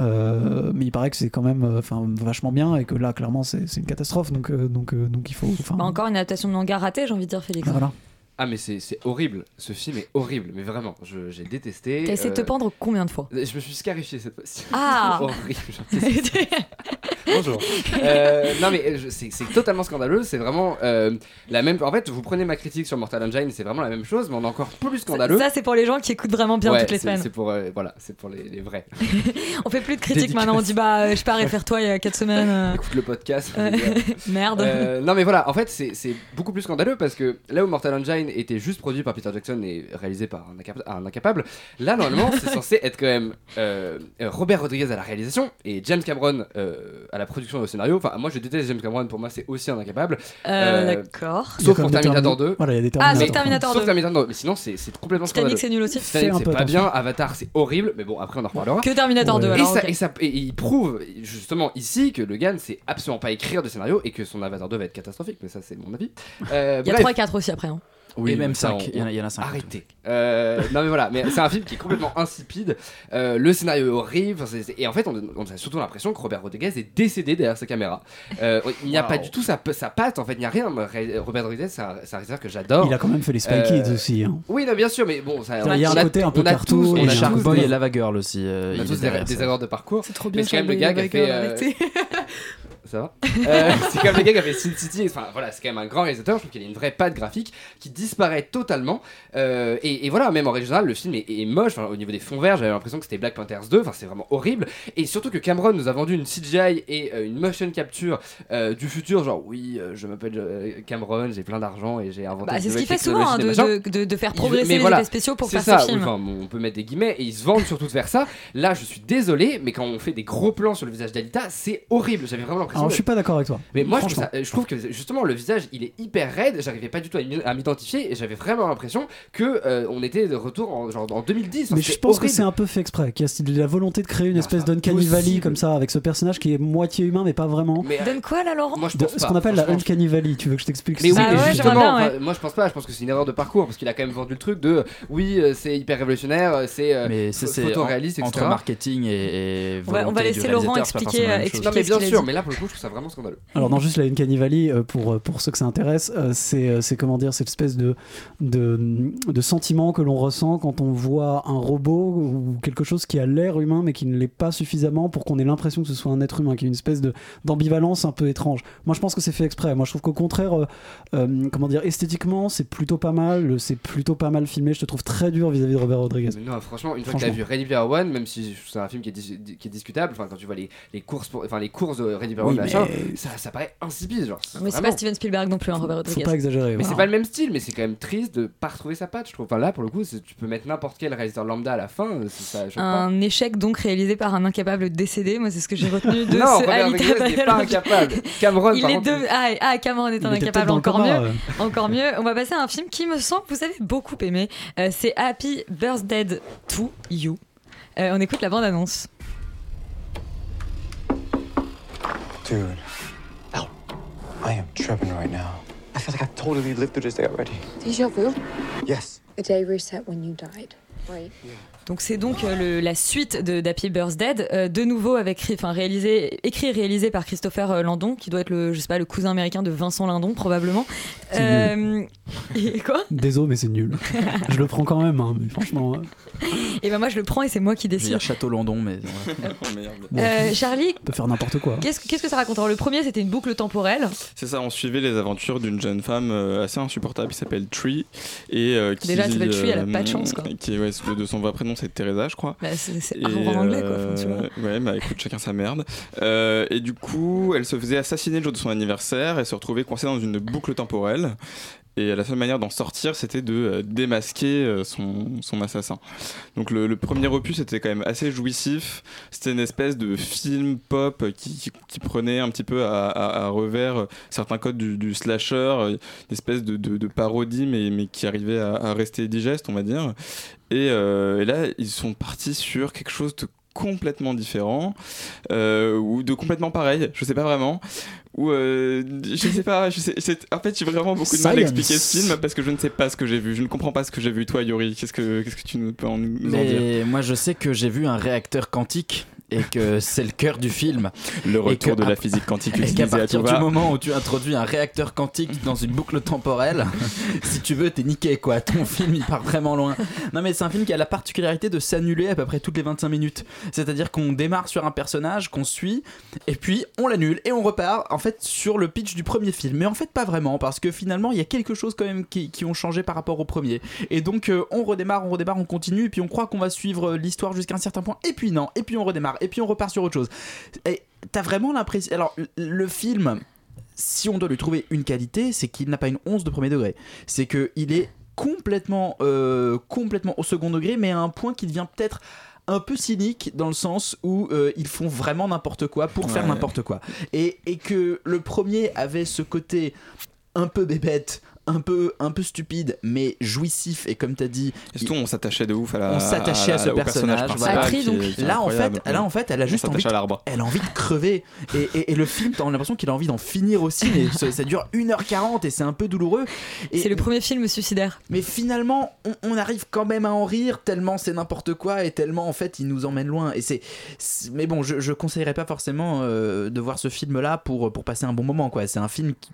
S10: Euh, mais il paraît que c'est quand même, euh, enfin, vachement bien et que là, clairement, c'est une catastrophe. Donc, euh, donc, euh, donc, il faut.
S1: Bah, encore une adaptation de manga ratée, j'ai envie de dire, Félix.
S10: voilà.
S6: Ah mais c'est horrible, ce film est horrible, mais vraiment, je- j'ai détesté.
S1: T'as essayé de te pendre combien de fois?
S6: Je me suis scarifié cette fois-ci.
S1: Ah
S6: Horrible. Bonjour. Euh, non mais je- c'est c'est totalement scandaleux. C'est vraiment euh, la même. En fait, vous prenez ma critique sur Mortal Engine, c'est vraiment la même chose, mais on est encore plus scandaleux.
S1: Ça, c'est pour les gens qui écoutent vraiment bien
S6: Ouais,
S1: toutes les
S6: c'est-
S1: semaines.
S6: C'est pour euh, voilà, c'est pour les, les vrais.
S1: On fait plus de critiques
S6: Dédicace.
S1: maintenant, on dit bah euh, je pars réfère-toi il y a 4 semaines. euh.
S6: Écoute le podcast.
S1: Euh,
S6: les gars.
S1: Merde.
S6: Euh, non mais voilà, en fait c'est c'est beaucoup plus scandaleux parce que là où Mortal Engine était juste produit par Peter Jackson et réalisé par un, incapa- un incapable, là normalement c'est censé être quand même euh, euh, Robert Rodriguez à la réalisation et James Cameron euh, à la production et au scénario. Enfin moi je déteste James Cameron, pour moi c'est aussi un incapable.
S1: Euh, d'accord.
S10: Y a
S6: Sauf pour Terminator
S10: Termi-
S6: 2.
S10: Voilà, il y a des
S1: Ah,
S10: Terminator.
S1: sauf Terminator
S6: Sauf
S1: 2.
S6: Terminator 2, mais sinon c'est complètement
S1: Titanic,
S6: scandaleux.
S1: c'est nul aussi.
S6: C'est pas
S10: attention.
S6: bien, Avatar c'est horrible, mais bon après on en reparlera.
S1: Que Terminator 2,
S6: Et,
S1: alors.
S6: et, ça- et il prouve justement ici que le gars ne sait absolument pas écrire de scénario et que son Avatar 2 va être catastrophique, mais ça c'est mon avis. Euh,
S1: Il y a
S6: bref.
S1: 3 et 4 aussi après.
S2: Oui,
S6: Et
S2: même
S6: ça,
S2: 5.
S6: on-
S2: Il y en a- il y en a 5.
S6: Arrêtez. Euh, non mais voilà, mais c'est un film qui est complètement insipide. Euh, le scénario est horrible. Enfin, c'est- c'est- et en fait, on, on a surtout l'impression que Robert Rodriguez est décédé derrière sa caméra. Euh, il n'y a
S10: Wow.
S6: pas du tout sa, sa patte. En fait, il n'y a rien. Robert Rodriguez, c'est un, c'est un réalisateur que j'adore.
S10: Il a quand même fait les Spy Kids aussi. hein.
S6: Oui, non, bien sûr, mais bon, ça,
S10: Il y a un côté un peu
S6: on a
S10: cartoon,
S6: tous,
S10: et
S6: on a
S10: Shark
S2: Boy et Lava Girl aussi. euh,
S6: on a
S2: il
S6: tous des, erreurs de parcours.
S11: C'est trop
S6: Mais
S11: bien.
S6: c'est quand même le gars qui a fait. Euh, Ça Euh, C'est même le gars qui a fait Sin City. Enfin voilà, c'est quand même un grand réalisateur. Je trouve qu'il a une vraie patte graphique qui disparaît totalement. Euh, et, et voilà, même en régional, le film est, est moche. Enfin, au niveau des fonds verts, j'avais l'impression que c'était Black Panthers 2. Enfin, c'est vraiment horrible. Et surtout que Cameron nous a vendu une CGI et euh, une motion capture du futur. Genre, oui, je m'appelle Cameron, j'ai plein d'argent et j'ai inventé.
S1: Bah, c'est ce qu'il fait souvent, hein, de, faire progresser
S6: mais
S1: les
S6: voilà,
S1: effets spéciaux pour faire
S6: ça,
S1: ce film.
S6: enfin, on peut mettre des guillemets et ils se vendent surtout de faire ça. Là, je suis désolé, mais quand on fait des gros plans sur le visage d'Alita, c'est horrible. J'avais vraiment l'impression. De-
S10: je suis pas d'accord avec toi.
S6: Mais moi, je trouve,
S10: Franchement.
S6: ça- je trouve que justement le visage, il est hyper raide. J'arrivais pas du tout à m'identifier et j'avais vraiment l'impression que euh, on était de retour en, genre, en 2010. Enfin,
S10: Mais je pense que c'est un peu fait exprès, qu'il y a la volonté de créer une espèce d'Uncanny Valley comme ça, avec ce personnage qui est moitié humain mais pas vraiment.
S6: Mais, euh,
S1: Donne quoi là, Laurent
S6: moi, je
S10: De-
S6: pense
S10: ce
S6: pas,
S10: qu'on appelle la. Uncanny Valley, tu veux que je t'explique
S6: Mais oui,
S1: ouais,
S6: justement,
S1: j'aimerais bien, ouais.
S6: enfin, moi je pense pas, je pense que c'est une erreur de parcours parce qu'il a quand même vendu le truc de oui, euh, c'est hyper révolutionnaire, euh, c'est euh, photoréaliste, etc.
S2: entre marketing et,
S1: On va- laisser Laurent expliquer, euh.
S6: Non, mais bien sûr, mais là pour le coup, je trouve ça vraiment scandaleux.
S10: Alors non, juste la Uncanny Valley, euh, pour, euh, pour ceux que ça intéresse, euh, c'est c'est comment dire, cette espèce de, de, de sentiment que l'on ressent quand on voit un robot ou quelque chose qui a l'air humain mais qui ne l'est pas suffisamment pour qu'on ait l'impression que ce soit un être humain, qui est une espèce de- d'ambivalence un peu étrange. Moi je pense que c'est fait exprès. Moi je trouve qu'au contraire, euh, euh, comment dire, esthétiquement c'est plutôt pas mal, c'est plutôt pas mal filmé. Je te trouve très dur vis-à-vis de Robert Rodriguez.
S6: Mais non, franchement, une fois que t'as
S10: Franchement.
S6: vu Ready Player One, même si c'est un film qui est, dis- qui est discutable, enfin quand tu vois les, les courses, pour- enfin les courses de Ready Player
S10: Oui,
S6: One, machin,
S10: mais-
S6: ça, ça paraît insipide, genre.
S1: Mais c'est
S6: vraiment.
S1: pas Steven Spielberg non plus, hein, Robert
S10: Faut
S1: Rodriguez.
S10: pas exagérer.
S6: Mais
S10: voilà.
S6: c'est pas le même style, mais c'est quand même triste de pas retrouver sa patte, je trouve. Enfin là, pour le coup, tu peux mettre n'importe quel réalisateur lambda à la fin, ça pas.
S1: Un échec donc réalisé par un incapable décédé, moi c'est ce que j'ai retenu de
S6: non,
S1: ce
S6: Robert
S1: Alita
S6: Rodriguez n'est pas incapable. Cameron,
S1: Il
S6: par
S1: est
S6: contre,
S1: de... ah, ah, Cameron est un incapable, encore
S10: coma,
S1: mieux. Encore mieux. On va passer à un film qui me semble que vous avez beaucoup aimé. Euh, c'est Happy Birthday to You. Euh, on écoute la bande-annonce.
S8: Dude. Ow. I am tripping right now. I feel like I've totally lived through this day already.
S12: Deja vu?
S8: Yes.
S12: The day reset when you died,
S1: Donc c'est donc euh, le- la suite de d'Happy Birthday, euh, de nouveau avec enfin réalisé, écrit et réalisé par Christopher euh, Landon, qui doit être le je sais pas le cousin américain de Vincent Lindon probablement. Euh, et quoi?
S10: Désolé, mais c'est nul. je le prends quand même, hein, mais franchement.
S1: Et ben moi je le prends et c'est moi qui
S2: Je vais
S1: décide.
S2: dire Château Landon, mais.
S1: Euh, Charlie,
S10: on peut faire n'importe quoi.
S1: qu'est-ce que ça raconte? Alors le premier c'était une boucle temporelle.
S13: C'est ça, on suivait les aventures d'une jeune femme euh, assez insupportable qui s'appelle Tree. Et, euh, qui,
S1: Déjà, elle s'appelle Tree, elle a pas de chance, quoi.
S13: Qui, ouais, le de son vrai prénom c'est Teresa, je crois.
S1: Bah, c'est en anglais, quoi. enfin, tu
S13: euh,
S1: vois.
S13: Ouais, bah écoute, chacun sa merde. Euh, et du coup, elle se faisait assassiner le jour de son anniversaire et se retrouvait coincée dans une boucle temporelle. Et la seule manière d'en sortir, c'était de euh, démasquer euh, son, son assassin. Donc le, premier opus était quand même assez jouissif. C'était une espèce de film pop qui, prenait un petit peu à, revers euh, certains codes du, slasher, une espèce de, parodie, mais, mais qui arrivait à, rester digeste, on va dire. Et là, ils sont partis sur quelque chose de complètement différent euh, ou de complètement pareil, je sais pas vraiment. Ou euh, je sais pas, je sais, en fait j'ai vraiment beaucoup de mal à expliquer ce film parce que je ne sais pas ce que j'ai vu, je ne comprends pas ce que j'ai vu. Toi Yuri, qu'est-ce que qu'est-ce que tu nous peux en, nous en dire?
S2: Mais moi, je sais que j'ai vu un réacteur quantique et que c'est le cœur du film.
S13: Le
S2: Et
S13: retour
S2: que
S13: de la
S2: à-
S13: physique quantique utilisée à
S2: partir
S13: tout
S2: du
S13: va.
S2: moment où tu introduis un réacteur quantique dans une boucle temporelle, si tu veux, t'es niqué quoi. Ton film il part vraiment loin. Non mais c'est un film qui a la particularité de s'annuler à peu près toutes les 25 minutes. C'est-à-dire qu'on démarre sur un personnage qu'on suit et puis on l'annule et on repart en fait sur le pitch du premier film. Mais en fait pas vraiment parce que finalement il y a quelque chose quand même qui, qui ont changé par rapport au premier. Et donc euh, on redémarre, on redémarre, on continue et puis on croit qu'on va suivre euh, l'histoire jusqu'à un certain point et puis non, et puis on redémarre et puis on repart sur autre chose. Et t'as vraiment l'impression... Alors le- film si on doit lui trouver une qualité, c'est qu'il n'a pas une once de premier degré. C'est qu'il est complètement, euh, complètement au second degré, mais à un point qui devient peut-être un peu cynique dans le sens où euh, ils font vraiment n'importe quoi pour faire n'importe quoi. Et, et que le premier avait ce côté un peu bébête, un peu, un peu stupide, mais jouissif, et comme t'as dit,
S13: Et surtout, on s'attachait de ouf à la.
S2: on s'attachait à, ce personnage.
S13: principal,
S2: voilà.
S13: qui est-
S2: là, en fait, là, en fait, elle a juste envie,
S13: à l'arbre.
S2: elle a envie de crever. Et, et- et le film, t'as l'impression qu'il a envie d'en finir aussi. Mais ça, ça dure 1h40 et c'est un peu douloureux.
S1: C'est le premier film suicidaire.
S2: mais finalement, on, on arrive quand même à en rire tellement c'est n'importe quoi et tellement en fait il nous emmène loin. Et c'est, mais bon, je, je conseillerais pas forcément euh, de voir ce film-là pour pour passer un bon moment quoi. C'est un film qui,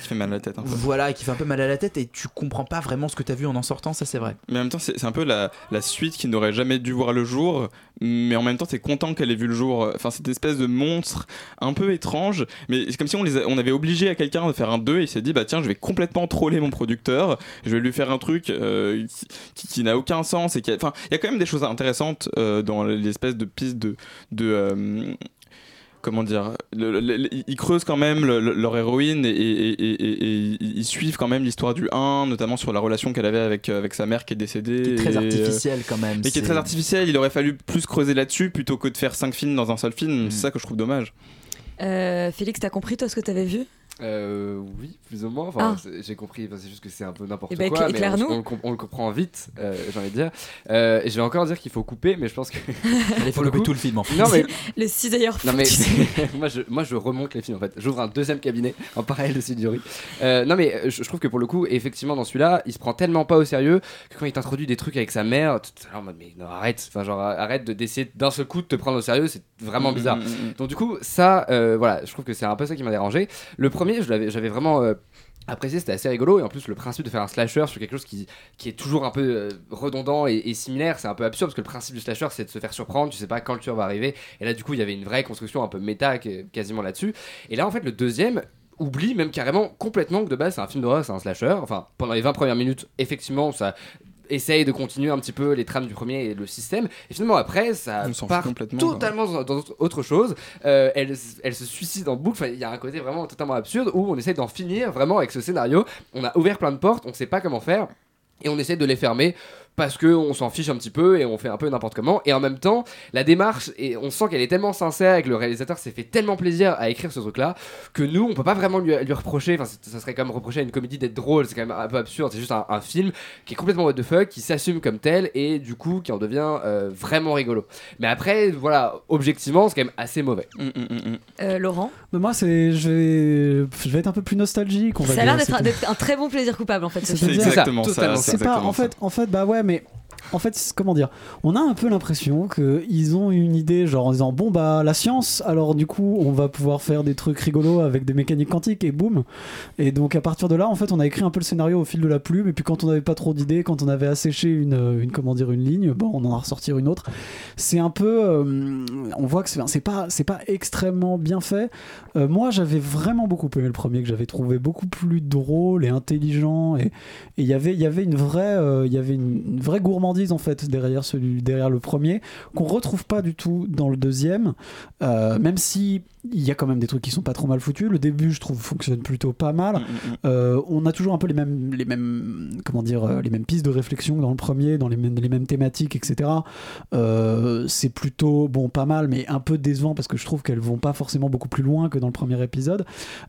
S13: Qui fait mal à la tête
S2: voilà, qui fait un peu mal à la tête et tu comprends pas vraiment ce que t'as vu en en sortant. Ça c'est vrai.
S13: Mais en même temps, c'est un peu la, la suite qui n'aurait jamais dû voir le jour, mais en même temps, t'es content qu'elle ait vu le jour. Enfin, cette espèce de monstre un peu étrange, mais c'est comme si on, les on avait obligé à quelqu'un de faire un 2 et il s'est dit, bah tiens, je vais complètement troller mon producteur, je vais lui faire un truc euh, qui, n'a aucun sens. et qui Enfin, il y a quand même des choses intéressantes euh, dans l'espèce de piste de. de euh, comment dire, le- le- le- ils creusent quand même le- le- leur héroïne et, et- et- et- et ils suivent quand même l'histoire du 1, notamment sur la relation qu'elle avait avec, euh, avec sa mère qui est décédée.
S2: Qui est très
S13: euh,
S2: artificiel quand même.
S13: Mais qui est
S2: C'est-
S13: très artificiel, il aurait fallu plus creuser là-dessus plutôt que de faire 5 films dans un seul film.
S2: Mm.
S13: C'est ça que je trouve dommage.
S1: Euh, Félix, t'as compris toi ce que t'avais vu?
S6: Euh, oui, plus ou moins. Enfin,
S1: Ah.
S6: j'ai compris. C'est juste que c'est un peu n'importe
S1: Eh ben,
S6: quoi. mais on, on le com- on le comprend vite, euh, j'ai envie de dire. Euh, et je vais encore dire qu'il faut couper, mais je pense que.
S2: Il faut couper
S6: coup-
S2: tout le film en fait.
S6: Non, mais.
S1: Le cisailleur
S6: Non mais moi je moi je remonte les films en fait. J'ouvre un deuxième cabinet en parallèle de celui de Yuri. Euh, non mais je, je trouve que pour le coup effectivement dans celui-là il se prend tellement pas au sérieux que quand il t'introduit des trucs avec sa mère, tout à l'heure en mode mais non, arrête, enfin genre arrête de d'essayer d'un seul coup de te prendre au sérieux, c'est vraiment
S13: Mm,
S6: bizarre.
S13: mm, mm, mm.
S6: Donc du coup ça euh, voilà je trouve que c'est un peu ça qui m'a dérangé. Le premier j'avais vraiment euh, apprécié c'était assez rigolo. Et en plus le principe de faire un slasher sur quelque chose qui, qui est toujours un peu euh, redondant et, et similaire c'est un peu absurde parce que le principe du slasher c'est de se faire surprendre. Tu sais pas quand le tueur va arriver. Et là du coup il y avait une vraie construction un peu méta quasiment là-dessus. Et là en fait le deuxième oublie même carrément complètement que de base c'est un film d'horreur c'est un slasher. Enfin pendant les 20 premières minutes effectivement ça essaye de continuer un petit peu les trames du premier et le système. Et finalement après ça
S13: On
S6: part
S13: complètement,
S6: totalement dans, dans autre chose. Euh, elle, elle se suicide en boucle. Il y a un côté vraiment totalement absurde où on essaye d'en finir vraiment avec ce scénario. On a ouvert plein de portes on sait pas comment faire et on essaie de les fermer parce que on s'en fiche un petit peu et on fait un peu n'importe comment et en même temps la démarche et on sent qu'elle est tellement sincère et que le réalisateur s'est fait tellement plaisir à écrire ce truc là que nous on peut pas vraiment lui, lui reprocher enfin ça serait quand même reprocher à une comédie d'être drôle c'est quand même un peu absurde c'est juste un, un film qui est complètement what the fuck qui s'assume comme tel et du coup qui en devient euh, vraiment rigolo mais après voilà objectivement c'est quand même assez mauvais
S13: Mm,
S1: Euh, Laurent
S10: Mais moi, c'est, je vais, je vais être un peu plus nostalgique. On va
S1: Ça a l'air d'être un, très bon plaisir coupable en fait. ce
S10: C'est
S1: film.
S13: exactement ça,
S6: totalement
S13: c'est
S10: pas,
S13: exactement
S10: en
S13: ça.
S10: fait, en fait, bah ouais, mais en fait, comment dire On a un peu l'impression que ils ont une idée, genre en disant bon bah la science, alors du coup on va pouvoir faire des trucs rigolos avec des mécaniques quantiques et boum. Et donc à partir de là, en fait, on a écrit un peu le scénario au fil de la plume. Et puis quand on n'avait pas trop d'idées, quand on avait asséché une, une comment dire une ligne, bon, on en a ressorti une autre. C'est un peu, euh, on voit que c'est pas pas extrêmement bien fait. Euh, moi, j'avais vraiment beaucoup aimé le premier que j'avais trouvé beaucoup plus drôle et intelligent et il y avait y avait une vraie euh, il y avait une, une vraie gourmandise en fait derrière celui derrière le premier qu'on retrouve pas du tout dans le deuxième Euh, même si il y a quand même des trucs qui sont pas trop mal foutus. Le début je trouve fonctionne plutôt pas mal. Euh, on a toujours un peu les mêmes les mêmes comment dire euh, les mêmes pistes de réflexion dans le premier dans les mêmes, les mêmes thématiques etc Euh, c'est plutôt bon pas mal mais un peu décevant parce que je trouve qu'elles vont pas forcément beaucoup plus loin que dans le premier épisode.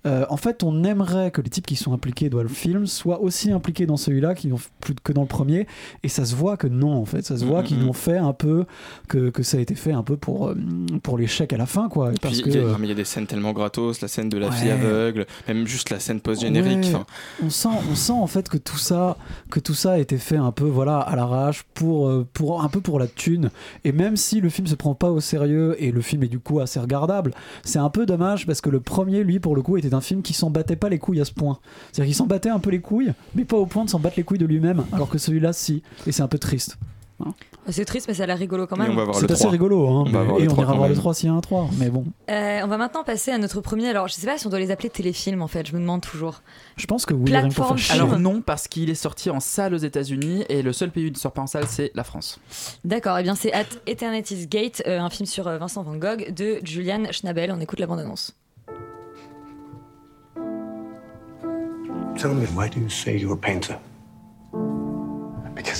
S10: Euh, en fait on aimerait que les types qui sont impliqués dans le film soient aussi impliqués dans celui-là qu'ils ont plus que dans le premier. Et ça se voit que non en fait. Ça se voit qu'ils l'ont fait un peu que, que ça a été fait un peu pour euh, pour l'échec à la fin quoi. Parce que
S13: mais il y a des scènes tellement gratos, la scène de la
S10: Ouais.
S13: fille aveugle, même juste la scène post-générique.
S10: Ouais, on sent, on sent en fait que tout ça, que tout ça a été fait un peu voilà à l'arrache pour, euh, pour un peu pour la thune. Et même si le film se prend pas au sérieux et le film est du coup assez regardable, c'est un peu dommage parce que le premier, lui, pour le coup, était un film qui s'en battait pas les couilles à ce point. C'est-à-dire qu'il s'en battait un peu les couilles, mais pas au point de s'en battre les couilles de lui-même, alors que celui-là, si. Et c'est un peu triste. Hein.
S1: C'est triste, mais ça a l'air rigolo quand
S13: Et
S1: même.
S13: on va voir
S10: C'est assez
S13: 3.
S10: rigolo, hein,
S13: On
S10: et on
S13: 3
S10: ira
S13: quand
S10: voir le
S13: même.
S10: 3 s'il y a un 3, mais bon.
S1: Euh, on va maintenant passer à notre premier. Alors, je sais pas si on doit les appeler téléfilms en fait, je me demande toujours.
S10: Je pense que oui, rien que pour
S1: Plateforme.
S2: Alors non, parce qu'il est sorti en salle aux États-Unis et le seul pays où il ne sort pas en salle, c'est la France.
S1: D'accord, et bien c'est At Eternity's Gate, euh, un film sur euh, Vincent Van Gogh de Julian Schnabel. On écoute la bande-annonce.
S14: Tell me, why do you say you're a painter?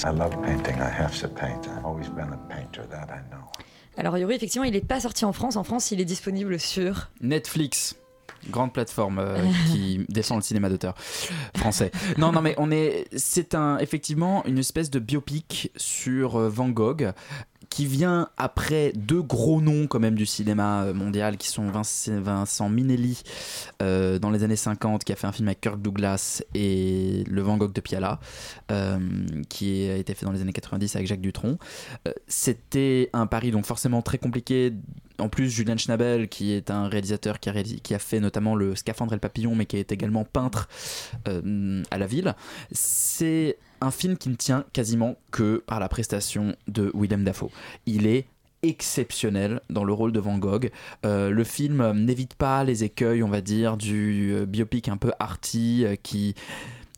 S15: Because I love painting. I have to paint. I've always been a painter, that I know.
S1: Alors Yuri, effectivement, il n'est pas sorti en France. En France, il est disponible sur.
S2: Netflix. Grande plateforme euh, qui défend le cinéma d'auteur français. Non, non, mais on est, c'est un effectivement une espèce de biopic sur euh, Van Gogh qui vient après deux gros noms quand même du cinéma euh, mondial qui sont Vince- Vincent Minelli euh, dans les années 50 qui a fait un film avec Kirk Douglas et le Van Gogh de Piala euh, qui a été fait dans les années 90 avec Jacques Dutronc. C'était un pari donc forcément très compliqué. En plus, Julien Schnabel, qui est un réalisateur qui a, fait notamment le Scaphandre et le Papillon, mais qui est également peintre à la ville, c'est un film qui ne tient quasiment que par la prestation de Willem Dafoe. Il est exceptionnel dans le rôle de Van Gogh. Euh, le film euh, n'évite pas les écueils, on va dire, du euh, biopic un peu arty qui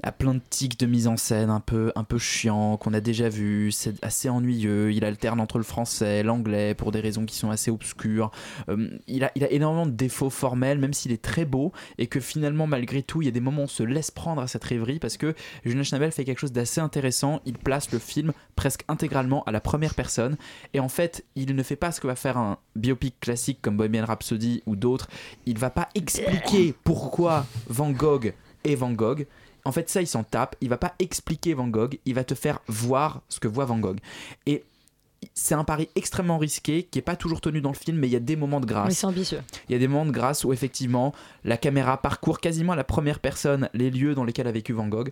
S2: a plein de tics de mise en scène un peu, un peu chiant qu'on a déjà vu, c'est assez ennuyeux, il alterne entre le français, l'anglais pour des raisons qui sont assez obscures. Euh, il, a, il a énormément de défauts formels, même s'il est très beau, et que finalement malgré tout il y a des moments où on se laisse prendre à cette rêverie parce que Julien Schnabel fait quelque chose d'assez intéressant, il place le film presque intégralement à la première personne, et en fait il ne fait pas ce que va faire un biopic classique comme Bohemian Rhapsody ou d'autres, il va pas expliquer pourquoi Van Gogh est Van Gogh, en fait, ça, il s'en tape. Il va pas expliquer Van Gogh. Il va te faire voir ce que voit Van Gogh. Et c'est un pari extrêmement risqué qui est pas toujours tenu dans le film, mais il y a des moments de grâce.
S1: Mais c'est ambitieux.
S2: Il y a des moments de grâce où effectivement la caméra parcourt quasiment à la première personne les lieux dans lesquels a vécu Van Gogh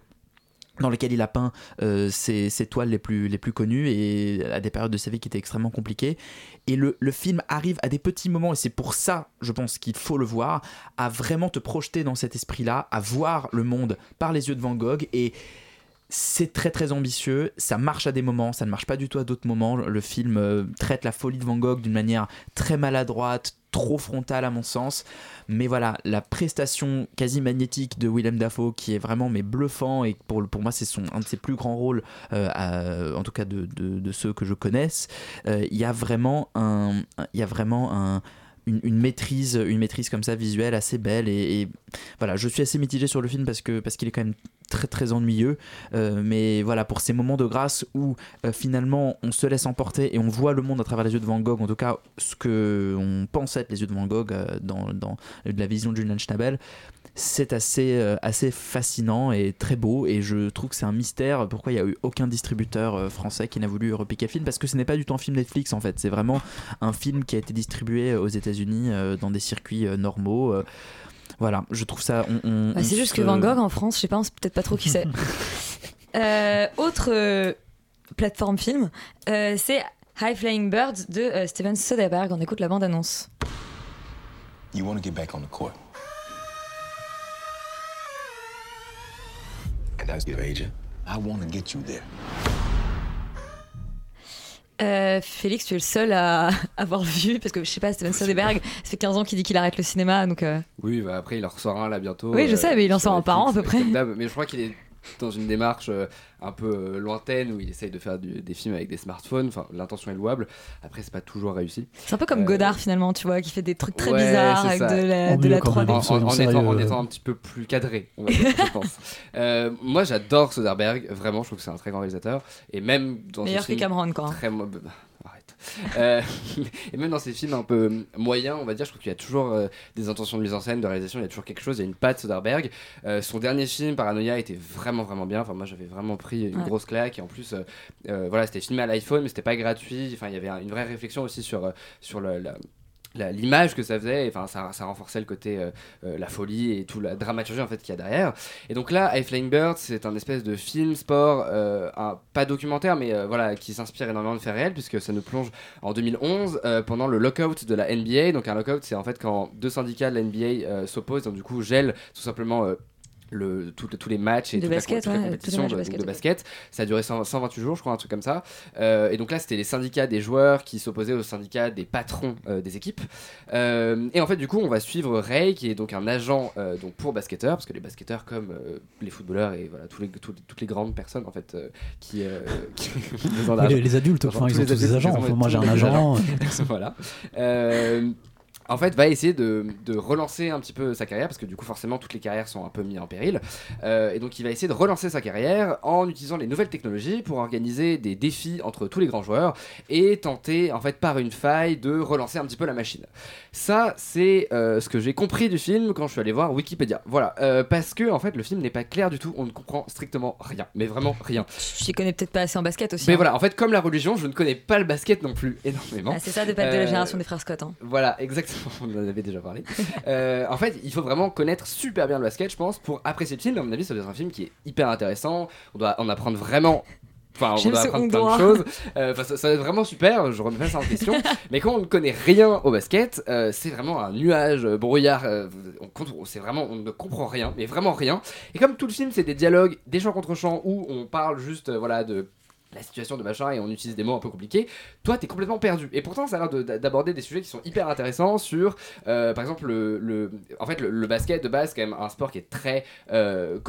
S2: dans lesquels il a peint euh, ses, toiles les plus, connues et à des périodes de sa vie qui étaient extrêmement compliquées. Et le, le film arrive à des petits moments, et c'est pour ça, je pense qu'il faut le voir, à vraiment te projeter dans cet esprit-là, à voir le monde par les yeux de Van Gogh. Et c'est très très ambitieux, ça marche à des moments, ça ne marche pas du tout à d'autres moments. Le film euh, traite la folie de Van Gogh d'une manière très maladroite, trop frontale à mon sens. Mais voilà, la prestation quasi magnétique de Willem Dafoe qui est vraiment mais bluffant et pour, moi c'est un de ses plus grands rôles, euh, en tout cas de, ceux que je connaisse. Euh, Il y a vraiment un, une, maîtrise une maîtrise comme ça visuelle assez belle et, et voilà je suis assez mitigé sur le film parce que parce qu'il est quand même très très ennuyeux. Euh, mais voilà pour ces moments de grâce où euh, finalement on se laisse emporter et on voit le monde à travers les yeux de Van Gogh en tout cas ce que on pense être les yeux de Van Gogh euh, dans, dans la vision de Julian Schnabel c'est assez, assez fascinant et très beau. Et je trouve que c'est un mystère pourquoi il n'y a eu aucun distributeur français qui n'a voulu repiquer le film parce que ce n'est pas du tout un film Netflix en fait. C'est vraiment un film qui a été distribué aux États-Unis dans des circuits normaux voilà je trouve ça on- on-
S1: Bah, c'est juste
S2: se-
S1: que Van Gogh en France, je sais pas, on sait peut-être pas trop qui c'est. Euh, autre euh, plateforme film, euh, c'est High Flying Birds de euh, Steven Soderbergh. On écoute la bande-annonce.
S16: You want to get back on the court? And as your agent, I want to get you there.
S1: Euh, Félix, tu es le seul à avoir vu, parce que je sais pas, Steven Soderbergh, ça fait 15 ans qu'il dit qu'il arrête le cinéma, donc. euh,
S6: Oui, bah après il en ressort un là bientôt.
S1: Oui, je sais, mais il en sort un par an, à peu près.
S6: Mais je crois qu'il est dans une démarche euh, un peu euh, lointaine où il essaye de faire du- des films avec des smartphones. Enfin, l'intention est louable. Après, c'est pas toujours réussi.
S1: C'est un peu comme
S6: Euh,
S1: Godard finalement, tu vois, qui fait des trucs très
S6: Ouais,
S1: bizarres
S6: c'est
S1: avec
S6: ça.
S1: de la,
S10: En
S1: de la
S10: quand
S1: 3D.
S10: même.
S6: En, étant, en étant un petit peu plus cadré, on va dire, je pense. Euh, moi, j'adore Soderbergh, vraiment, je trouve que c'est un très grand réalisateur. Et même dans
S1: Meilleur que Cameron, quoi.
S6: Très bah. Euh, et même dans ces films un peu moyens, on va dire, je trouve qu'il y a toujours euh, des intentions de mise en scène, de réalisation, il y a toujours quelque chose, il y a une patte Soderbergh. Euh, son dernier film, Paranoia, était vraiment, vraiment bien. Enfin, moi, j'avais vraiment pris une
S1: Ouais.
S6: grosse claque. Et en plus, voilà, c'était filmé à l'iPhone, mais c'était pas gratuit. Enfin, il y avait un- une vraie réflexion aussi sur, sur le- la- l'image que ça faisait, enfin ça, ça renforçait le côté euh, euh, la folie et tout la dramaturgie en fait qu'il y a derrière. Et donc là, High Flying Bird, c'est un espèce de film sport, euh, pas documentaire, mais euh, voilà, qui s'inspire énormément de faits réels puisque ça nous plonge en 2011 euh, pendant le lockout de la NBA. Donc un lockout, c'est en fait quand deux syndicats de la NBA s'opposent, donc du coup gèlent tout simplement. Le, tout- tous les matchs et
S1: De
S6: toute,
S1: basket,
S6: la, toute la
S1: ouais,
S6: compétition
S1: tous les matchs
S6: de,
S1: de
S6: de
S1: basket,
S6: basket. Ça a duré 100 128 jours, je crois, un truc comme ça. Euh, et donc là, c'était les syndicats des joueurs qui s'opposaient aux syndicats des patrons euh, des équipes. Euh, et en fait, du coup, on va suivre Ray, qui est donc un agent euh, donc pour basketteurs, parce que les basketteurs, comme euh, les footballeurs et voilà, tous les, tous- toutes les grandes personnes en fait, euh, qui, euh,
S10: les- les adultes, enfin, ils ont tous des agents. Enfin, moi, j'ai un agent.
S6: voilà. En fait, va essayer de, de relancer un petit peu sa carrière parce que du coup, forcément, toutes les carrières sont un peu mises en péril. Euh, et donc, il va essayer de relancer sa carrière en utilisant les nouvelles technologies pour organiser des défis entre tous les grands joueurs et tenter, en fait, par une faille, de relancer un petit peu la machine. Ça, c'est euh, ce que j'ai compris du film quand je suis allé voir Wikipédia. Voilà, Euh, parce que en fait, le film n'est pas clair du tout. On ne comprend strictement rien, mais vraiment rien.
S1: Je t'y connais peut-être pas assez en basket aussi.
S6: Mais
S1: hein.
S6: voilà, en fait, comme la religion, je ne connais pas le basket non plus énormément.
S1: Ah, c'est ça de de la génération des frères Scott. hein.
S6: Voilà, exactement, on en avait déjà parlé. Euh, en fait, il faut vraiment connaître super bien le basket, je pense, pour apprécier le film. À mon avis, ça doit être un film qui est hyper intéressant. On doit en apprendre vraiment. Enfin, on doit apprendre plein
S1: doit.
S6: de choses. Euh, ça, ça va être vraiment super. Je remets pas ça en question. Mais quand on ne connaît rien au basket, euh, c'est vraiment un nuage euh, brouillard. on, compte- c'est vraiment, on ne comprend rien, mais vraiment rien. Et comme tout le film, c'est des dialogues, des chants contre chants où on parle juste, voilà, de la situation de machin et on utilise des mots un peu compliqués, toi t'es complètement perdu. Et pourtant ça a l'air de- d'aborder des sujets qui sont hyper intéressants sur, euh, par exemple, le, le- en fait, le, basket de base, quand même un sport qui est très, euh,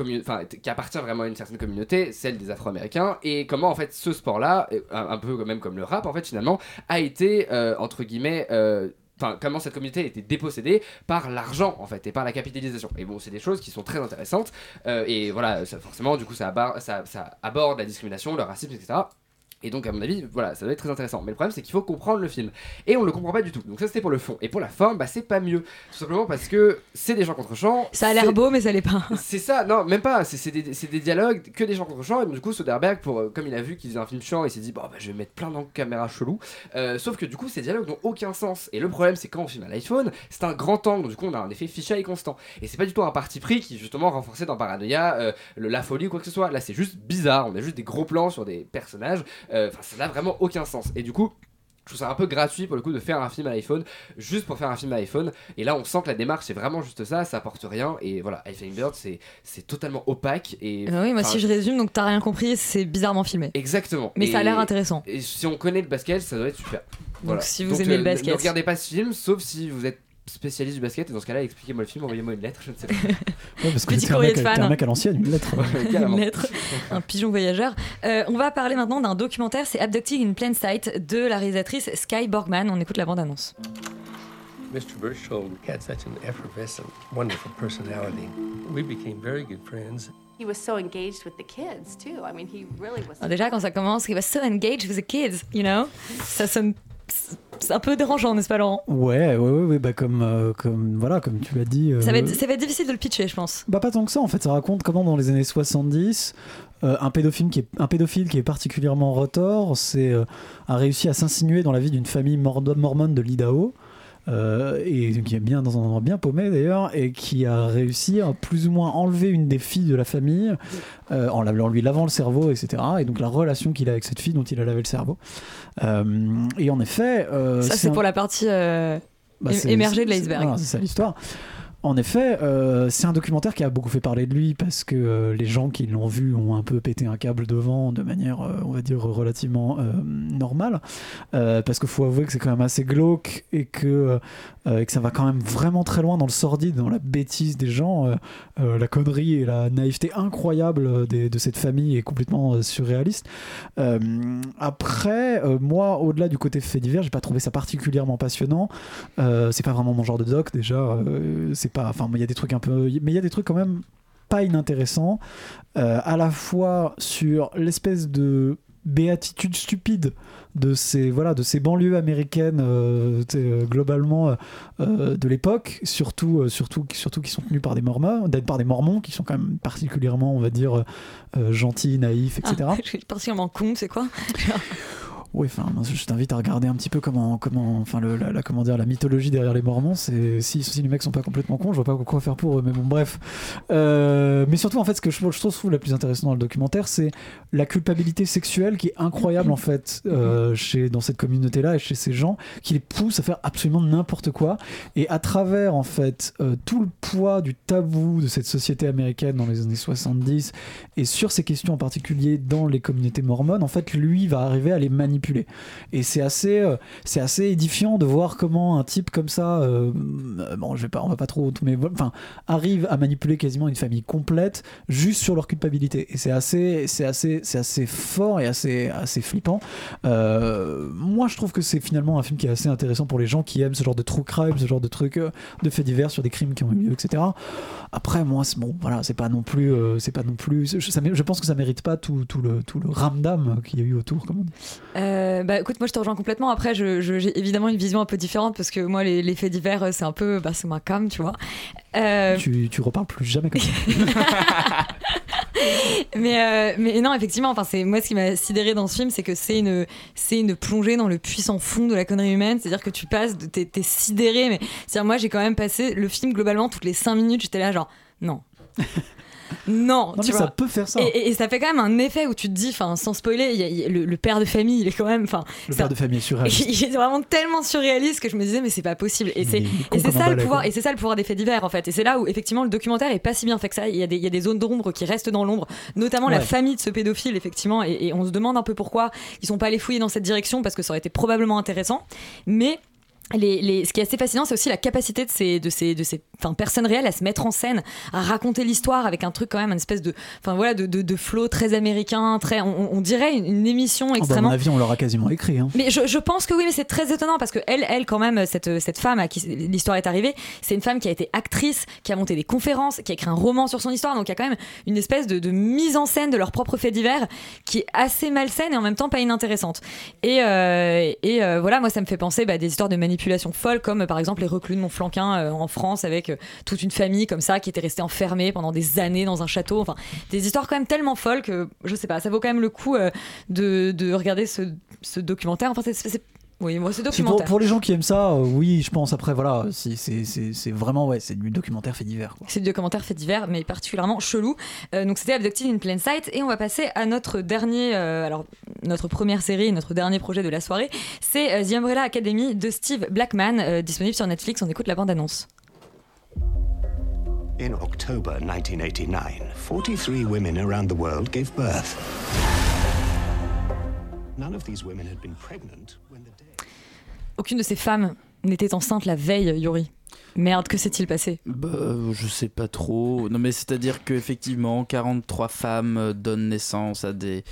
S6: qui appartient vraiment à une certaine communauté, celle des Afro-Américains, et comment en fait ce sport-là, un, peu même comme le rap en fait finalement, a été euh, entre guillemets euh, Enfin, comment cette communauté été dépossédée par l'argent en fait et par la capitalisation. Et bon, c'est des choses qui sont très intéressantes. Euh, et voilà, forcément, du coup, ça aborde la discrimination, le racisme, etc. Et donc, à mon avis, voilà, ça doit être très intéressant. Mais le problème, c'est qu'il faut comprendre le film. Et on le comprend pas du tout. Donc, ça, c'était pour le fond. Et pour la forme, bah, c'est pas mieux. Tout simplement parce que c'est des gens contre chants.
S1: Ça a l'air beau, mais ça l'est pas.
S6: C'est ça, non, même pas. C'est des, dialogues que des gens contre chants. Et donc, du coup, Soderbergh, pour, euh, comme il a vu qu'il faisait un film chant, il s'est dit, bon, bah, je vais mettre plein d'angles caméra chelous. Euh, sauf que du coup, ces dialogues n'ont aucun sens. Et le problème, c'est quand on filme à l'iPhone, c'est un grand angle. Donc, du coup, on a un effet fisheye constant. Et c'est pas du tout un parti pris qui, justement, renforçait dans Paranoia euh, le- la folie ou quoi que ce soit. Là, c'est juste bizarre. On a juste des gros plans sur des personnages. Euh, Enfin, ça n'a vraiment aucun sens. Et du coup, je trouve ça un peu gratuit pour le coup de faire un film à l'iPhone juste pour faire un film à l'iPhone et là on sent que la démarche c'est vraiment juste ça ça apporte rien et voilà I Flying Bird c'est c'est totalement opaque et
S1: Bah oui, moi si je résume, donc t'as rien compris, c'est bizarrement filmé.
S6: Exactement.
S1: Mais ça a l'air intéressant.
S6: Et si on connaît le basket, ça doit être super.
S1: Donc, si vous aimez le
S6: euh,
S1: basket.
S6: Ne regardez pas ce film, sauf si vous êtes spécialiste du basket. Et dans ce cas-là, expliquez-moi le film, envoyez-moi une lettre, je ne sais pas.
S10: Ouais, parce que
S1: Petit courrier
S10: mec-
S1: de fan.
S10: un mec à l'ancienne, une lettre.
S1: Une lettre, un pigeon voyageur. Euh, on va parler maintenant d'un documentaire, c'est Abducting in Plain Sight de la réalisatrice Sky Borgman. On écoute la bande-annonce.
S14: Mr. Berchtold had such an effervescent, wonderful personality. We became very good friends.
S17: He was so engaged with the kids too. I mean, he really was.
S1: Alors déjà, quand ça commence, he was so engaged with the kids, you know? Ça sonne. C'est un peu dérangeant, n'est-ce pas, Laurent?
S10: Ouais, ouais, ouais, ouais, bah comme, euh, comme, voilà, comme tu l'as dit.
S1: ça, va
S10: euh,
S1: être, ça va être difficile de le pitcher, je pense.
S10: Bah pas tant que ça en fait, ça raconte comment dans les années 70, euh, un, pédophile qui est, un pédophile qui est particulièrement retors c'est, euh, a réussi à s'insinuer dans la vie d'une famille mor- mormone de l'Idaho. Euh, et qui est bien dans un endroit bien paumé d'ailleurs et qui a réussi à plus ou moins enlever une des filles de la famille euh, en, lui lavant le cerveau etc et donc la relation qu'il a avec cette fille dont il a lavé le cerveau Euh, et en effet
S1: ça, c'est
S10: un-
S1: pour la partie
S10: bah,
S1: émergée de l'iceberg.
S10: c'est ça l'histoire. En effet, euh, c'est un documentaire qui a beaucoup fait parler de lui parce que euh, les gens qui l'ont vu ont un peu pété un câble devant de manière, euh, on va dire, relativement normale. Parce qu'il faut avouer que c'est quand même assez glauque et que, ça va quand même vraiment très loin dans le sordide, dans la bêtise des gens. la connerie et la naïveté incroyable de cette famille est complètement surréaliste. Après, moi, au-delà du côté fait divers, j'ai pas trouvé ça particulièrement passionnant. C'est pas vraiment mon genre de doc déjà. c'est pas, enfin, il y a des trucs un peu, mais il y a des trucs quand même pas inintéressants. euh, à la fois sur l'espèce de béatitude stupide de ces voilà de ces banlieues américaines euh, euh, globalement euh, de l'époque surtout surtout surtout qui sont tenues par des mormons par des mormons qui sont quand même particulièrement on va dire gentils naïfs etc
S1: Ah, je suis particulièrement con, c'est quoi?
S10: oui, enfin, je t'invite à regarder un petit peu comment, comment, enfin, le, la, la- comment dire, la mythologie derrière les Mormons. C'est si, si les mecs sont pas complètement cons, je vois pas quoi faire pour eux. Mais bon, bref. Euh, mais surtout, en fait, ce que je, je trouve la plus intéressante dans le documentaire, c'est la culpabilité sexuelle qui est incroyable en fait euh, chez dans cette communauté-là et chez ces gens qui les poussent à faire absolument n'importe quoi. Et à travers en fait euh, tout le poids du tabou de cette société américaine dans les années 70 et sur ces questions en particulier dans les communautés mormones, en fait, lui va arriver à les manipuler. Et c'est assez, euh, c'est assez édifiant de voir comment un type comme ça, euh, euh, bon, je vais pas, on va pas trop, mais enfin, arrive à manipuler quasiment une famille complète juste sur leur culpabilité. Et c'est assez, c'est assez, c'est assez fort et assez, assez flippant. Euh, moi, je trouve que c'est finalement un film qui est assez intéressant pour les gens qui aiment ce genre de true crime, ce genre de trucs, de faits divers sur des crimes qui ont eu lieu, etc. Après, moi, c'est bon, voilà, c'est pas non plus, c'est pas non plus, je, je pense que ça mérite pas tout, tout le, tout le ramdam qu'il y a eu autour, comme on dit.
S1: Euh, bah écoute, moi je te rejoins complètement. Après, je- je- j'ai évidemment une vision un peu différente parce que moi, les, les faits divers, euh, c'est un peu, bah, c'est ma cam, tu vois. Euh,
S10: Tu, tu reparles plus jamais comme ça.
S1: mais, euh, mais non, effectivement, enfin, c'est moi ce qui m'a sidéré dans ce film, c'est que c'est une, c'est une plongée dans le puissant fond de la connerie humaine. C'est-à-dire que tu passes, t'es, t'es sidéré, mais c'est-à-dire moi j'ai quand même passé le film globalement toutes les 5 minutes, j'étais là genre non. Non,
S10: Non,
S1: tu vois.
S10: ça peut faire ça.
S1: Et, et- et ça fait quand même un effet où tu te dis, enfin, sans spoiler, il y a- il y a le, le père de famille, il est quand même, enfin,
S10: Le père
S1: un-
S10: de famille est surréaliste.
S1: il est vraiment tellement surréaliste que je me disais mais c'est pas possible et c'est ça le pouvoir
S10: quoi.
S1: et c'est ça le pouvoir des faits divers en fait et c'est là où effectivement le documentaire est pas si bien fait que ça il y a des, il y a des zones d'ombre qui restent dans l'ombre notamment la famille de ce pédophile effectivement et, et on se demande un peu pourquoi ils sont pas allés fouiller dans cette direction parce que ça aurait été probablement intéressant mais les, les- ce qui est assez fascinant, c'est aussi la capacité de ces, de ces, de ces enfin, personnes réelles à se mettre en scène, à raconter l'histoire avec un truc quand même, une espèce de, enfin voilà, de, de, de flow très américain, très, on, on dirait une, une émission
S10: Oh, bah, à
S1: extrêmement.
S10: mon avis, on l'aura quasiment écrit. Hein.
S1: Mais je, je pense que oui, mais c'est très étonnant parce que elle, elle quand même, cette, cette femme à qui l'histoire est arrivée, c'est une femme qui a été actrice, qui a monté des conférences, qui a écrit un roman sur son histoire. Donc il y a quand même une espèce de, de mise en scène de leurs propres faits divers qui est assez malsaine et en même temps pas inintéressante. Et, euh, et euh, voilà, moi ça me fait penser bah, à des histoires de manipulation folle, comme par exemple les reclus de Montflanquin euh, en France avec toute une famille comme ça qui était restée enfermée pendant des années dans un château. Enfin, des histoires quand même tellement folles que je sais pas, ça vaut quand même le coup euh, de, de regarder ce, ce documentaire. Enfin, c'est- oui, moi c'est
S10: pour,
S1: documentaire.
S10: pour les gens qui aiment ça, euh, oui, je pense. Après, voilà, c'est vraiment, ouais, c'est du documentaire fait divers.
S1: C'est du documentaire fait divers, mais particulièrement chelou. Euh, donc c'était Abducted in Plain Sight, et on va passer à notre dernier, euh, alors notre première série, notre dernier projet de la soirée, c'est The Umbrella Academy de Steve Blackman, disponible sur Netflix. On écoute la bande annonce.
S18: In October 1989, 43 women around the world gave birth. None of these women had been pregnant when the day.
S1: Aucune de ces femmes n'était enceinte la veille, Yuri. Merde, que s'est-il passé?
S2: Bah, je sais pas trop. Non, mais c'est-à-dire qu'effectivement, 43 femmes euh, donnent naissance à des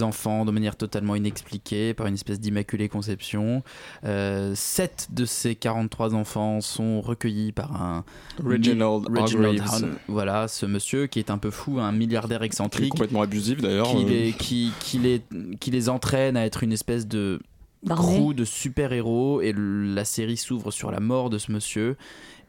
S2: enfants de manière totalement inexpliquée par une espèce d'immaculée conception. Euh, 7 de ces 43 enfants sont recueillis par un.
S13: Reginald
S2: Reginald
S13: Hargreaves.
S2: Voilà, ce monsieur qui est un peu fou, un milliardaire
S13: Qui est
S2: excentrique.
S13: complètement abusif d'ailleurs.
S2: Qui
S13: euh.
S2: les, qui, qui les, qui les entraîne à être une espèce de. Crew de super-héros et la série s'ouvre sur la mort de ce monsieur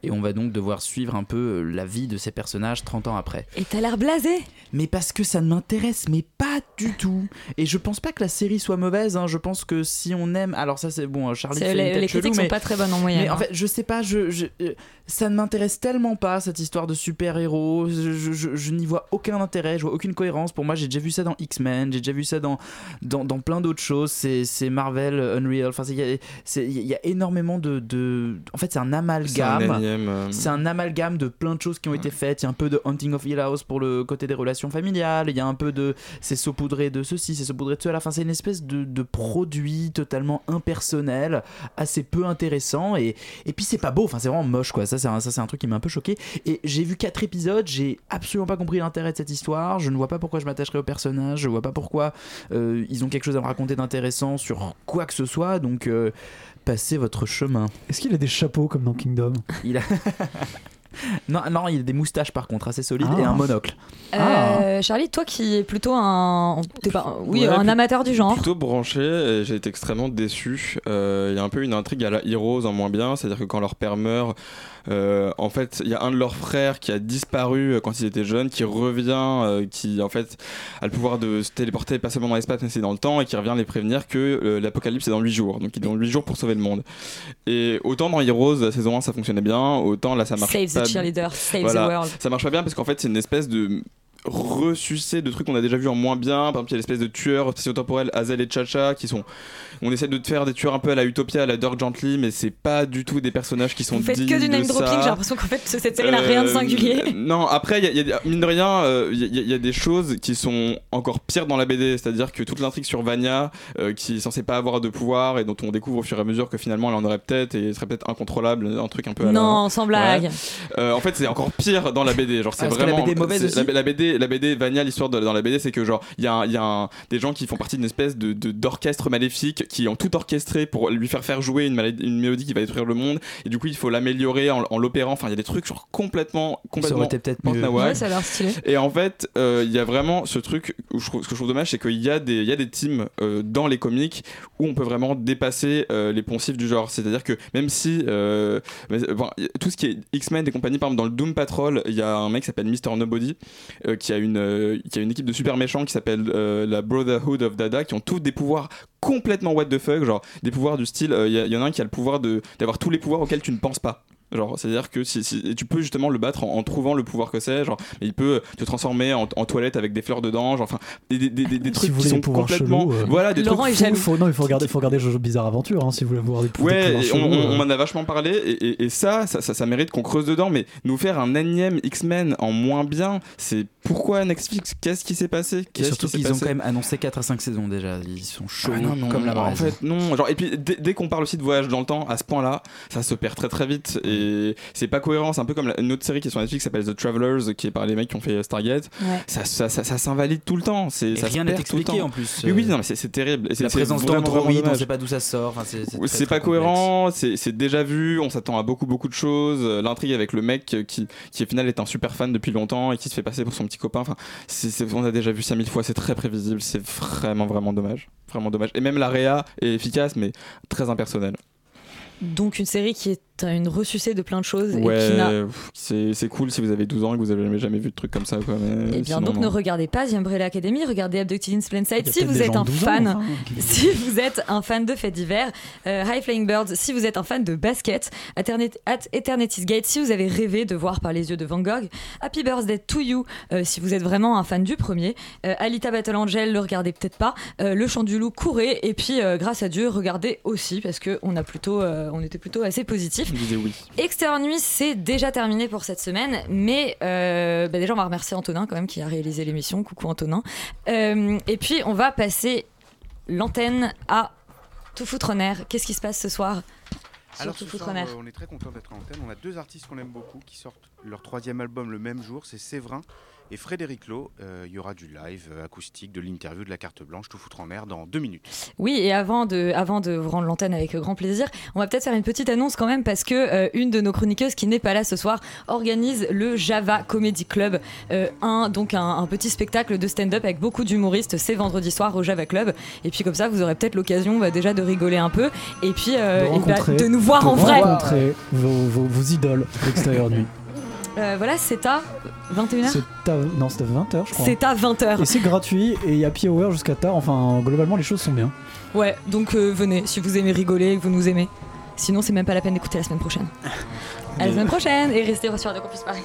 S2: et on va donc devoir suivre un peu euh, la vie de ces personnages 30 ans après.
S1: Et t'as l'air blasé
S2: Mais parce que ça ne m'intéresse, mais pas du tout. Et je pense pas que la série soit mauvaise. hein. Je pense que si on aime, alors ça c'est bon. Charlie
S1: C'est-
S2: fait
S1: les-
S2: une
S1: les critiques
S2: chelou,
S1: sont
S2: mais-
S1: pas très bonnes en moyenne,
S2: Mais en
S1: hein.
S2: fait, je sais pas. Je, je- euh, ça ne m'intéresse tellement pas cette histoire de super héros. Je, je- n'y vois aucun intérêt. Je vois aucune cohérence. Pour moi, j'ai déjà vu ça dans X-Men. J'ai déjà vu ça dans dans, dans plein d'autres choses. C'est Marvel Unreal. Enfin, il y, a- y énormément de, de- En fait, c'est un amalgame.
S13: C'est un énième, euh,
S2: C'est un amalgame de plein de choses qui ont été faites. Il y a un peu de Hunting of Hill House pour le côté des relations familiales. Il y a un peu de. C'est saupoudré de ceci, c'est saupoudré de cela. Enfin, c'est une espèce de, de produit totalement impersonnel, assez peu intéressant. Et, et puis, c'est pas beau. Enfin, c'est vraiment moche, quoi. Ça, c'est un, ça, un truc qui m'a un peu choqué. Et j'ai vu quatre épisodes. J'ai absolument pas compris l'intérêt de cette histoire. Je ne vois pas pourquoi je m'attacherai au personnage. Je vois pas pourquoi euh, ils ont quelque chose à me raconter d'intéressant sur quoi que ce soit. Donc, euh, passez votre chemin.
S10: Est-ce qu'il a des chapeaux comme dans Kingdom?
S2: Il a. non, non, il a des moustaches par contre assez solides
S10: Ah.
S2: et un monocle.
S1: Euh, Charlie, toi qui es plutôt un, pas- oui,
S13: Ouais,
S1: un amateur du genre.
S13: Plutôt branché, et j'ai été extrêmement déçu. Euh, Il y a un peu une intrigue à la Heroes en moins bien, c'est-à-dire que quand leur père meurt, euh, en fait, il y a un de leurs frères qui a disparu euh, quand ils étaient jeunes, qui revient, euh, qui en fait a le pouvoir de se téléporter pas seulement dans l'espace mais c'est dans le temps, et qui revient les prévenir que l'apocalypse est dans 8 jours. Donc il est dans 8 jours pour sauver le monde. Et autant dans Heroes, la saison 1 ça fonctionnait bien, autant là ça marche
S1: Save the
S13: pas
S1: cheerleader, save
S13: voilà.
S1: the world.
S13: Ça marche pas bien parce qu'en fait c'est une espèce de ressucé de trucs qu'on a déjà vu en moins bien. Par exemple, il y a l'espèce de tueurs spatio-temporels Hazel et Chacha qui sont. On essaie de te faire des tueurs un peu à la Utopia, à la Dirk Gently, mais c'est pas du tout des personnages qui sont
S1: Vous faites
S13: dignes
S1: que du
S13: de
S1: name dropping, j'ai l'impression qu'en fait cette série n'a rien de
S13: Euh,
S1: singulier.
S13: Non, après, il y a- y, mine de rien, euh, il y, a- il y a des choses qui sont encore pires dans la BD. C'est-à-dire que toute l'intrigue sur Vanya, euh, qui est censée pas avoir de pouvoir et dont on découvre au fur et à mesure que finalement elle en aurait peut-être et serait peut-être incontrôlable, un truc un peu. à la-
S1: Non, sans blague.
S13: Ouais. Euh, en fait, c'est encore pire dans la BD. Genre, c'est
S2: Ah, que la
S13: vraiment.
S2: BD est mauvaise
S13: c'est-
S2: aussi
S13: la, la BD, la BD, Vanya, l'histoire dans la BD, c'est que genre, il y a, y a un- des gens qui font partie d'une espèce de d'orchestre maléfique qui ont tout orchestré pour lui faire faire jouer une, mélodie qui va détruire le monde. Et du coup, il faut l'améliorer en, en l'opérant. Enfin, il y a des trucs genre complètement, complètement.
S2: aurait été peut-être.
S1: Ouais, ça a l'air stylé.
S13: Et en fait, euh, il y a vraiment ce truc où je trouve, ce que je trouve dommage, c'est qu'il y a des, il y a des teams euh, dans les comics où on peut vraiment dépasser euh, les poncifs du genre. C'est-à-dire que même si mais, bon, tout ce qui est X-Men et compagnie, par exemple dans le Doom Patrol, il y a un mec qui s'appelle Mr Nobody euh, qui a une euh, a une équipe de super méchants qui s'appelle euh, la Brotherhood of Dada qui ont tous des pouvoirs complètement what the fuck, genre des pouvoirs du style. euh, Il y, en a un qui a le pouvoir d'avoir tous les pouvoirs auxquels tu ne penses pas. Genre, c'est-à-dire que si, si- et tu peux justement le battre en, en trouvant le pouvoir que c'est. Genre, il peut te transformer en, en toilette avec des fleurs dedans. Genre, enfin, des, des, des, des
S10: Si
S13: trucs
S10: vous
S13: qui
S10: voulez
S13: sont complètement.
S10: chelous, euh,
S13: Voilà, des
S1: Laurent
S13: trucs fous.
S1: jaloux.
S10: Faut, non, il faut regarder, faut regarder Jojo Bizarre Aventure hein, si vous voulez voir des,
S13: Ouais,
S10: pouvoirs
S13: et on,
S10: euh.
S13: on m'en a vachement parlé, et, et- et ça, ça, ça, ça mérite qu'on creuse dedans, mais nous faire un énième X-Men en moins bien, c'est pourquoi Netflix? Qu'est-ce qui s'est passé?
S2: Et
S13: Qu'est-ce
S2: surtout
S13: qui s'est
S2: qu'ils ont
S13: passé?
S2: quand même annoncé 4 à 5 saisons déjà. Ils sont chauds
S13: Ah non, non,
S2: comme la
S13: En fait, non. Genre, et puis, dès, dès qu'on parle aussi de voyage dans le temps, à ce point-là, ça se perd très très vite. Et c'est pas cohérent. C'est un peu comme la- une autre série qui est sur Netflix qui s'appelle The Travelers, qui est par les mecs qui ont fait Stargate.
S1: Ouais.
S13: Ça, ça, ça, ça s'invalide tout le temps. C'est,
S2: rien n'est expliqué en plus.
S13: Oui, oui, non, mais c'est, terrible.
S2: La présence d'androïdes, on sait pas d'où ça sort. Enfin, c'est-
S13: pas
S2: complexe.
S13: cohérent, c'est déjà vu, on s'attend à beaucoup beaucoup de choses. L'intrigue avec le mec qui, qui au final est un super fan depuis longtemps et qui se fait passer pour son petit copain. Enfin, on a déjà vu ça mille fois, c'est très prévisible, c'est vraiment vraiment dommage, vraiment dommage. Et même la réa est efficace, mais très impersonnelle.
S1: Donc une série qui est une ressucée de plein de choses et
S13: Ouais, c'est c'est cool si vous avez 12 ans et que vous avez jamais, jamais vu de trucs comme ça. Quoi, mais
S1: Eh bien,
S13: sinon,
S1: donc
S13: non.
S1: ne regardez pas The Umbrella Academy, regardez Abducted in Plain Sight si vous êtes un
S10: de 12 ans,
S1: fan.
S10: enfin,
S1: Si vous êtes un fan de faits divers, euh, High Flying Birds si vous êtes un fan de basket, Eternit- at Eternity's Gate si vous avez rêvé de voir par les yeux de Van Gogh, Happy Birthday to You euh, si vous êtes vraiment un fan du premier, euh, Alita Battle Angel le regardez peut-être pas, euh, Le Chant du Loup courez et puis euh, grâce à Dieu regardez aussi parce que on a plutôt, euh, on était plutôt assez positif.
S13: Je disais oui.
S1: Extérieur Nuit, c'est déjà terminé pour cette semaine, mais euh, bah déjà on va remercier Antonin quand même qui a réalisé l'émission. Coucou Antonin. Euh, et puis on va passer l'antenne à Tout foutre en air. Qu'est-ce qui se passe ce soir sur
S9: Alors
S1: Tout
S9: ce
S1: foutre
S9: soir,
S1: en air
S9: euh, on est très content d'être en antenne. On a deux artistes qu'on aime beaucoup qui sortent leur troisième album le même jour. C'est Séverin et Frédéric Lowe. Euh, Il y aura du live euh, acoustique, de l'interview, de la carte blanche, tout foutre en air dans deux minutes.
S1: Oui, et avant de, avant de vous rendre l'antenne avec grand plaisir, on va peut-être faire une petite annonce quand même parce que euh, une de nos chroniqueuses qui n'est pas là ce soir organise le Java Comedy Club, euh, un, donc un, un petit spectacle de stand-up avec beaucoup d'humoristes. C'est vendredi soir au Java Club. Et puis comme ça, vous aurez peut-être l'occasion bah, déjà de rigoler un peu et puis euh,
S10: de,
S1: et bah, de nous voir
S10: de
S1: en vrai.
S10: rencontrer vos, vos, vos idoles d'extérieur nuit.
S1: Euh, voilà, c'est à 21h.
S10: C'est à, non, c'est à 20h, je crois.
S1: C'est à 20h.
S10: Et c'est gratuit et il y a happy hour jusqu'à tard. Enfin, globalement, les choses sont bien.
S1: Ouais, donc euh, venez si vous aimez rigoler que vous nous aimez. Sinon, c'est même pas la peine d'écouter la semaine prochaine. À la semaine prochaine et restez sur Radio Campus Paris.